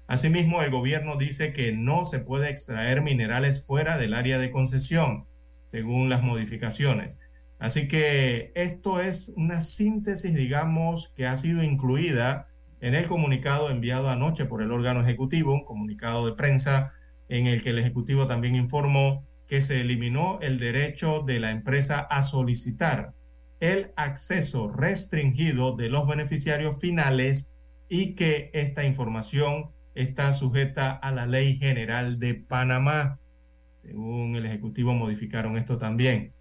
Asimismo, el gobierno dice que no se puede extraer minerales fuera del área de concesión, según las modificaciones. Así que esto es una síntesis, digamos, que ha sido incluida en el comunicado enviado anoche por el órgano ejecutivo, un comunicado de prensa en el que el ejecutivo también informó que se eliminó el derecho de la empresa a solicitar el acceso restringido de los beneficiarios finales y que esta información está sujeta a la ley general de Panamá. Según el Ejecutivo modificaron esto también.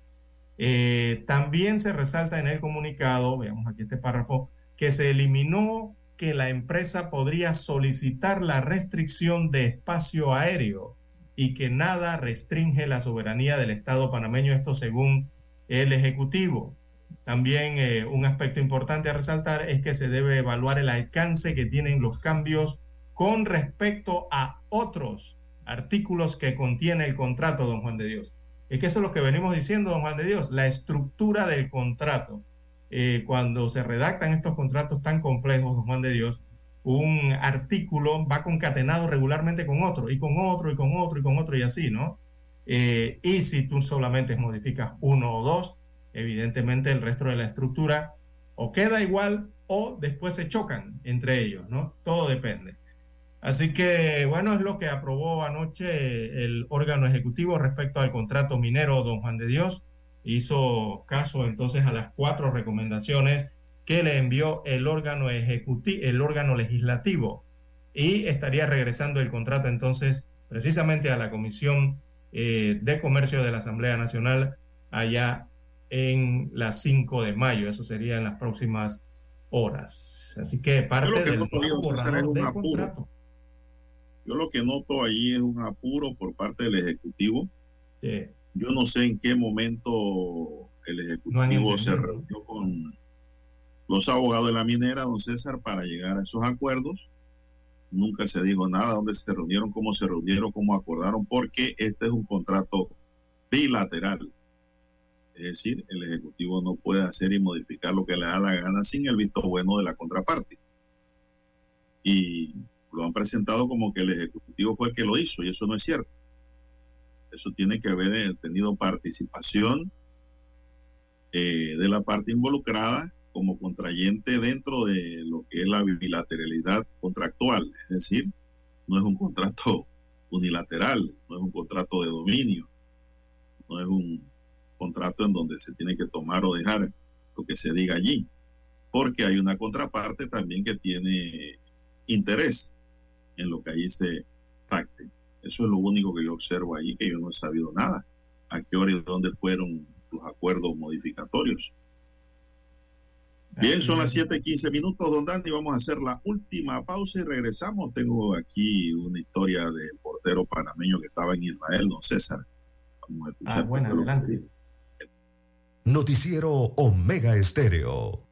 Eh, también se resalta en el comunicado, veamos aquí este párrafo, que se eliminó que la empresa podría solicitar la restricción de espacio aéreo y que nada restringe la soberanía del Estado panameño, esto según el Ejecutivo. También eh, un aspecto importante a resaltar es que se debe evaluar el alcance que tienen los cambios con respecto a otros artículos que contiene el contrato, don Juan de Dios. Es que eso es lo que venimos diciendo, don Juan de Dios, la estructura del contrato. Eh, cuando se redactan estos contratos tan complejos, don Juan de Dios, un artículo va concatenado regularmente con otro, y con otro, y con otro, y con otro, y así, ¿no? Eh, y si tú solamente modificas uno o dos, evidentemente el resto de la estructura o queda igual o después se chocan entre ellos, ¿no? Todo depende. Así que, bueno, es lo que aprobó anoche el órgano ejecutivo respecto al contrato minero Don Juan de Dios. Hizo caso entonces a las cuatro recomendaciones que le envió el órgano ejecutivo, el órgano legislativo. Y estaría regresando el contrato entonces precisamente a la Comisión eh, de Comercio de la Asamblea Nacional allá en las 5 de mayo. Eso sería en las próximas horas. Así que parte del del contrato. Yo lo que noto ahí es un apuro por parte del Ejecutivo. Yo no sé en qué momento el Ejecutivo se reunió con los abogados de la minera, don César, para llegar a esos acuerdos. Nunca se dijo nada, dónde se reunieron, cómo se reunieron, cómo acordaron, porque este es un contrato bilateral. Es decir, el Ejecutivo no puede hacer y modificar lo que le da la gana sin el visto bueno de la contraparte. Y lo han presentado como que el Ejecutivo fue el que lo hizo, y eso no es cierto. Eso tiene que haber eh, tenido participación eh, de la parte involucrada como contrayente dentro de lo que es la bilateralidad contractual. Es decir, no es un contrato unilateral, no es un contrato de dominio, no es un contrato en donde se tiene que tomar o dejar lo que se diga allí, porque hay una contraparte también que tiene interés en lo que allí se pacte. Eso es lo único que yo observo allí, que yo no he sabido nada. ¿A qué hora y dónde fueron los acuerdos modificatorios? Bien, son las 7:15 minutos, don Dani. Vamos a hacer la última pausa y regresamos. Tengo aquí una historia del portero panameño que estaba en Israel, don César. Vamos a escuchar. Ah, bueno, adelante. Noticiero Omega Estéreo.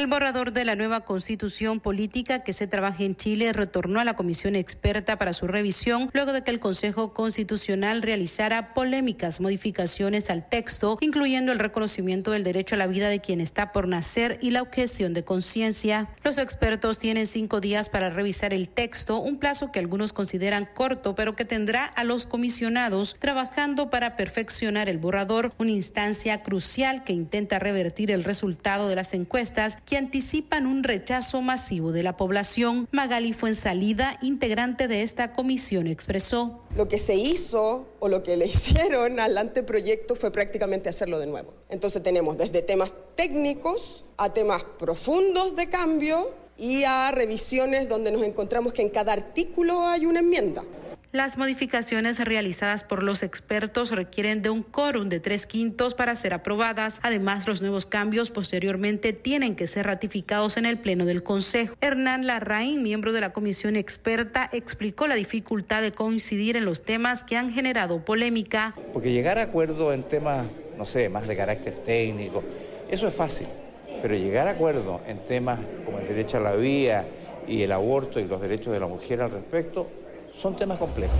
El borrador de la nueva constitución política que se trabaja en Chile retornó a la comisión experta para su revisión luego de que el Consejo Constitucional realizara polémicas modificaciones al texto, incluyendo el reconocimiento del derecho a la vida de quien está por nacer y la objeción de conciencia. Los expertos tienen cinco días para revisar el texto, un plazo que algunos consideran corto, pero que tendrá a los comisionados trabajando para perfeccionar el borrador, una instancia crucial que intenta revertir el resultado de las encuestas que anticipan un rechazo masivo de la población. Magali Fuensalida, integrante de esta comisión, expresó. Lo que se hizo o lo que le (laughs) hicieron al anteproyecto fue prácticamente hacerlo de nuevo. Entonces tenemos desde temas técnicos a temas profundos de cambio y a revisiones donde nos encontramos que en cada artículo hay una enmienda. Las modificaciones realizadas por los expertos requieren de un quórum de tres quintos para ser aprobadas. Además, los nuevos cambios posteriormente tienen que ser ratificados en el Pleno del Consejo. Hernán Larraín, miembro de la comisión experta, explicó la dificultad de coincidir en los temas que han generado polémica. Porque llegar a acuerdo en temas, no sé, más de carácter técnico, eso es fácil. Pero llegar a acuerdo en temas como el derecho a la vida y el aborto y los derechos de la mujer al respecto, son temas complejos.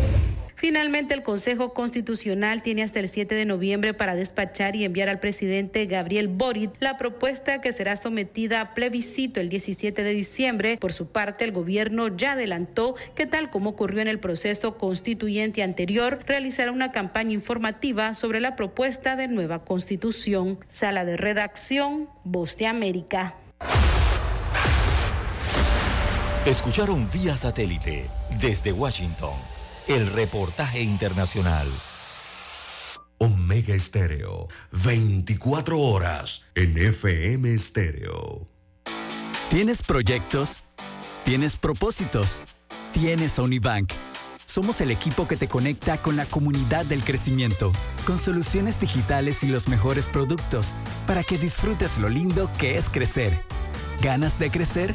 Finalmente, el Consejo Constitucional tiene hasta el 7 de noviembre para despachar y enviar al presidente Gabriel Boric la propuesta que será sometida a plebiscito el 17 de diciembre. Por su parte, el gobierno ya adelantó que, tal como ocurrió en el proceso constituyente anterior, realizará una campaña informativa sobre la propuesta de nueva constitución. Sala de redacción, Voz de América. Escucharon vía satélite desde Washington el reportaje internacional. Omega Estéreo, 24 horas en FM Estéreo. ¿Tienes proyectos? ¿Tienes propósitos? ¿Tienes Unibank? Somos el equipo que te conecta con la comunidad del crecimiento, con soluciones digitales y los mejores productos, para que disfrutes lo lindo que es crecer. ¿Ganas de crecer?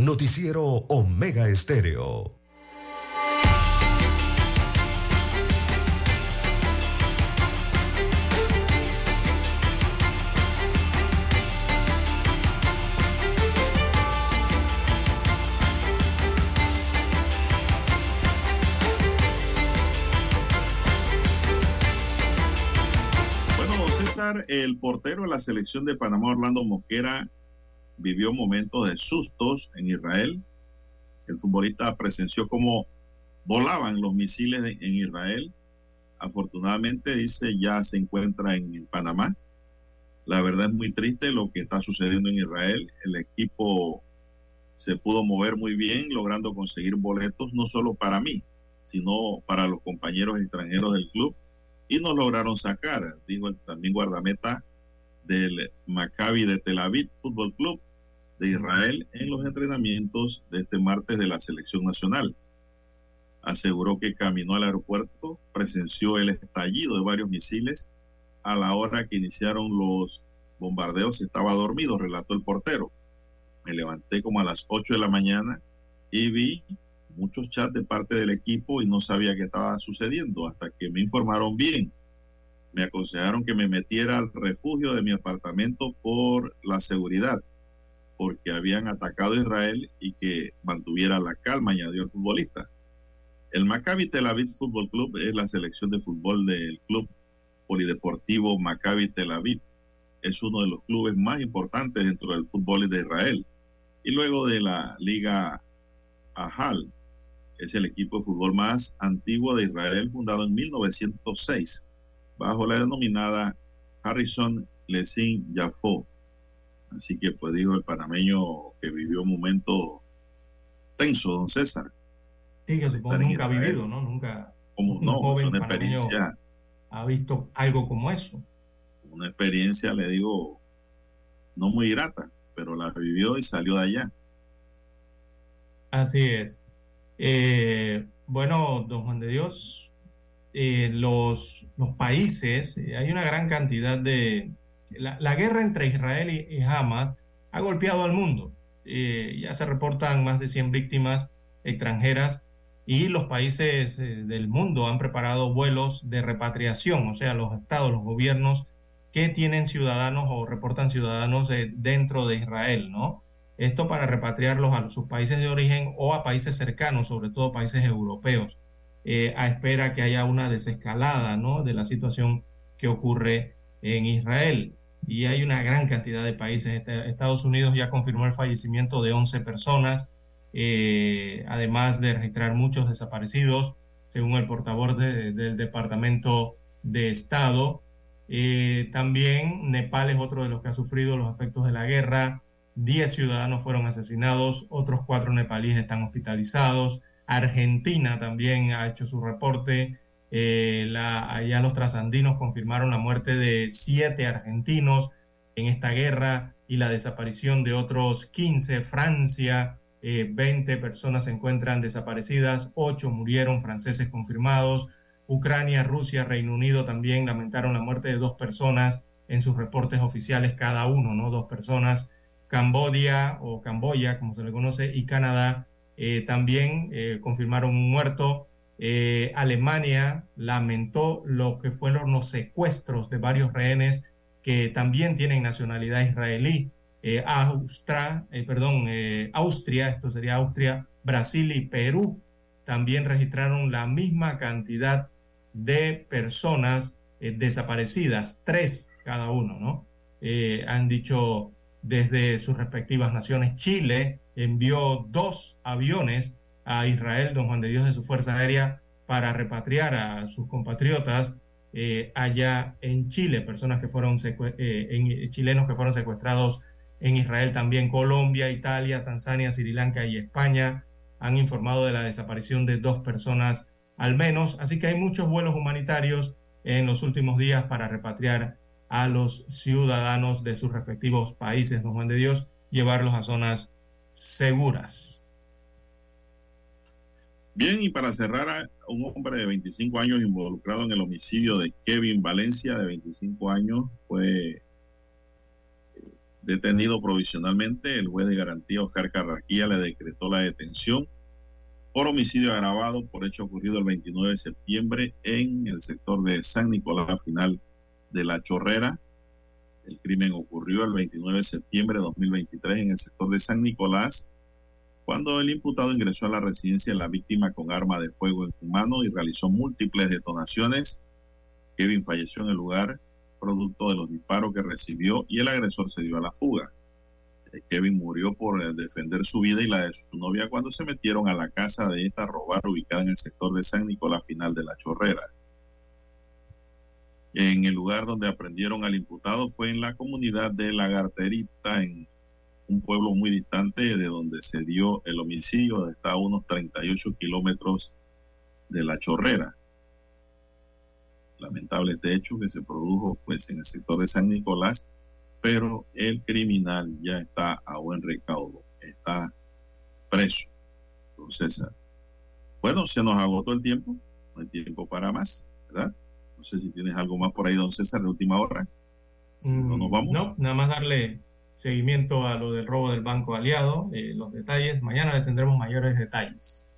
Noticiero Omega Estéreo. Bueno, César, el portero de la selección de Panamá, Orlando Mosquera, vivió momentos de sustos en Israel. El futbolista presenció cómo volaban los misiles en Israel. Afortunadamente, dice, ya se encuentra en Panamá. La verdad es muy triste lo que está sucediendo en Israel. El equipo se pudo mover muy bien, logrando conseguir boletos no solo para mí, sino para los compañeros extranjeros del club. Y nos lograron sacar, dijo también guardameta del Maccabi de Tel Aviv Fútbol Club de Israel en los entrenamientos de este martes de la selección nacional. Aseguró que caminó al aeropuerto, presenció el estallido de varios misiles a la hora que iniciaron los bombardeos. Estaba dormido, relató el portero. Me levanté como a las 8 de la mañana y vi muchos chats de parte del equipo y no sabía qué estaba sucediendo hasta que me informaron bien. Me aconsejaron que me metiera al refugio de mi apartamento por la seguridad porque habían atacado a Israel y que mantuviera la calma, añadió el futbolista. El Maccabi Tel Aviv Fútbol Club es la selección de fútbol del club polideportivo Maccabi Tel Aviv es uno de los clubes más importantes dentro del fútbol de Israel. Y luego de la Liga Ahal, es el equipo de fútbol más antiguo de Israel, fundado en 1906, bajo la denominada Harrison Lesin Jafo. Así que, pues digo, el panameño que vivió un momento tenso, don César. Sí, que supongo nunca ha vivido, ¿no? Nunca. Como no, es una experiencia. Ha visto algo como eso. Una experiencia, le digo, no muy grata, pero la vivió y salió de allá. Así es. Eh, bueno, don Juan de Dios, eh, los, los países, eh, hay una gran cantidad de... La, guerra entre Israel y, Hamas ha golpeado al mundo. ya se reportan más de 100 víctimas extranjeras y los países del mundo han preparado vuelos de repatriación, o sea, los estados, los gobiernos que tienen ciudadanos o reportan ciudadanos dentro de Israel, ¿no? Esto para repatriarlos a sus países de origen o a países cercanos, sobre todo países europeos, eh, a espera que haya una desescalada ¿no? de la situación que ocurre en Israel. Y hay una gran cantidad de países. Este, Estados Unidos ya confirmó el fallecimiento de 11 personas, eh, además de registrar muchos desaparecidos, según el portavoz del Departamento de Estado. Eh, también Nepal es otro de los que ha sufrido los efectos de la guerra. 10 ciudadanos fueron asesinados, otros cuatro nepalíes están hospitalizados. Argentina también ha hecho su reporte. Eh, allá los trasandinos confirmaron la muerte de siete argentinos en esta guerra y la desaparición de otros 15. Francia, 20 eh, personas se encuentran desaparecidas, 8 murieron, franceses confirmados. Ucrania, Rusia, Reino Unido también lamentaron la muerte de dos personas en sus reportes oficiales cada uno, ¿no? Dos personas Cambodia o Camboya, como se le conoce, y Canadá eh, también eh, confirmaron un muerto. Eh, Alemania lamentó lo que fueron los secuestros de varios rehenes que también tienen nacionalidad israelí. Austria, perdón, Austria, esto sería Austria, Brasil y Perú también registraron la misma cantidad de personas desaparecidas, tres cada uno, ¿no? han dicho desde sus respectivas naciones. Chile envió dos aviones a Israel, don Juan de Dios, de su Fuerza Aérea, para repatriar a sus compatriotas eh, allá en Chile, personas que fueron eh, en, chilenos que fueron secuestrados en Israel, también Colombia, Italia, Tanzania, Sri Lanka y España han informado de la desaparición de dos personas al menos, así que hay muchos vuelos humanitarios en los últimos días para repatriar a los ciudadanos de sus respectivos países, don Juan de Dios, llevarlos a zonas seguras. Bien, y para cerrar, un hombre de 25 años involucrado en el homicidio de Kevin Valencia, de 25 años, fue eh, detenido provisionalmente. El juez de garantía, Oscar Carraquía, le decretó la detención por homicidio agravado por hecho ocurrido el 29 de septiembre en el sector de San Nicolás Final de La Chorrera. El crimen ocurrió el 29 de septiembre de 2023 en el sector de San Nicolás, cuando el imputado ingresó a la residencia de la víctima con arma de fuego en su mano y realizó múltiples detonaciones. Kevin falleció en el lugar producto de los disparos que recibió y el agresor se dio a la fuga. Eh, Kevin murió por eh, defender su vida y la de su novia cuando se metieron a la casa de esta robar ubicada en el sector de San Nicolás final de la Chorrera. En el lugar donde aprendieron al imputado fue en la comunidad de Lagarterita, en un pueblo muy distante de donde se dio el homicidio, está a unos 38 kilómetros de la chorrera. Lamentable este hecho que se produjo pues en el sector de San Nicolás, pero el criminal ya está a buen recaudo, está preso, don César. Bueno, se nos agotó el tiempo, no hay tiempo para más, ¿verdad? No sé si tienes algo más por ahí, don César, de última hora. no nos vamos. No, nada más darle seguimiento a lo del robo del Banco Aliado, eh, los detalles. Mañana le tendremos mayores detalles.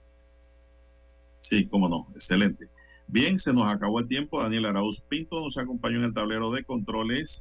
Sí, cómo no, excelente. Bien, se nos acabó el tiempo. Daniel Arauz Pinto nos acompañó en el tablero de controles.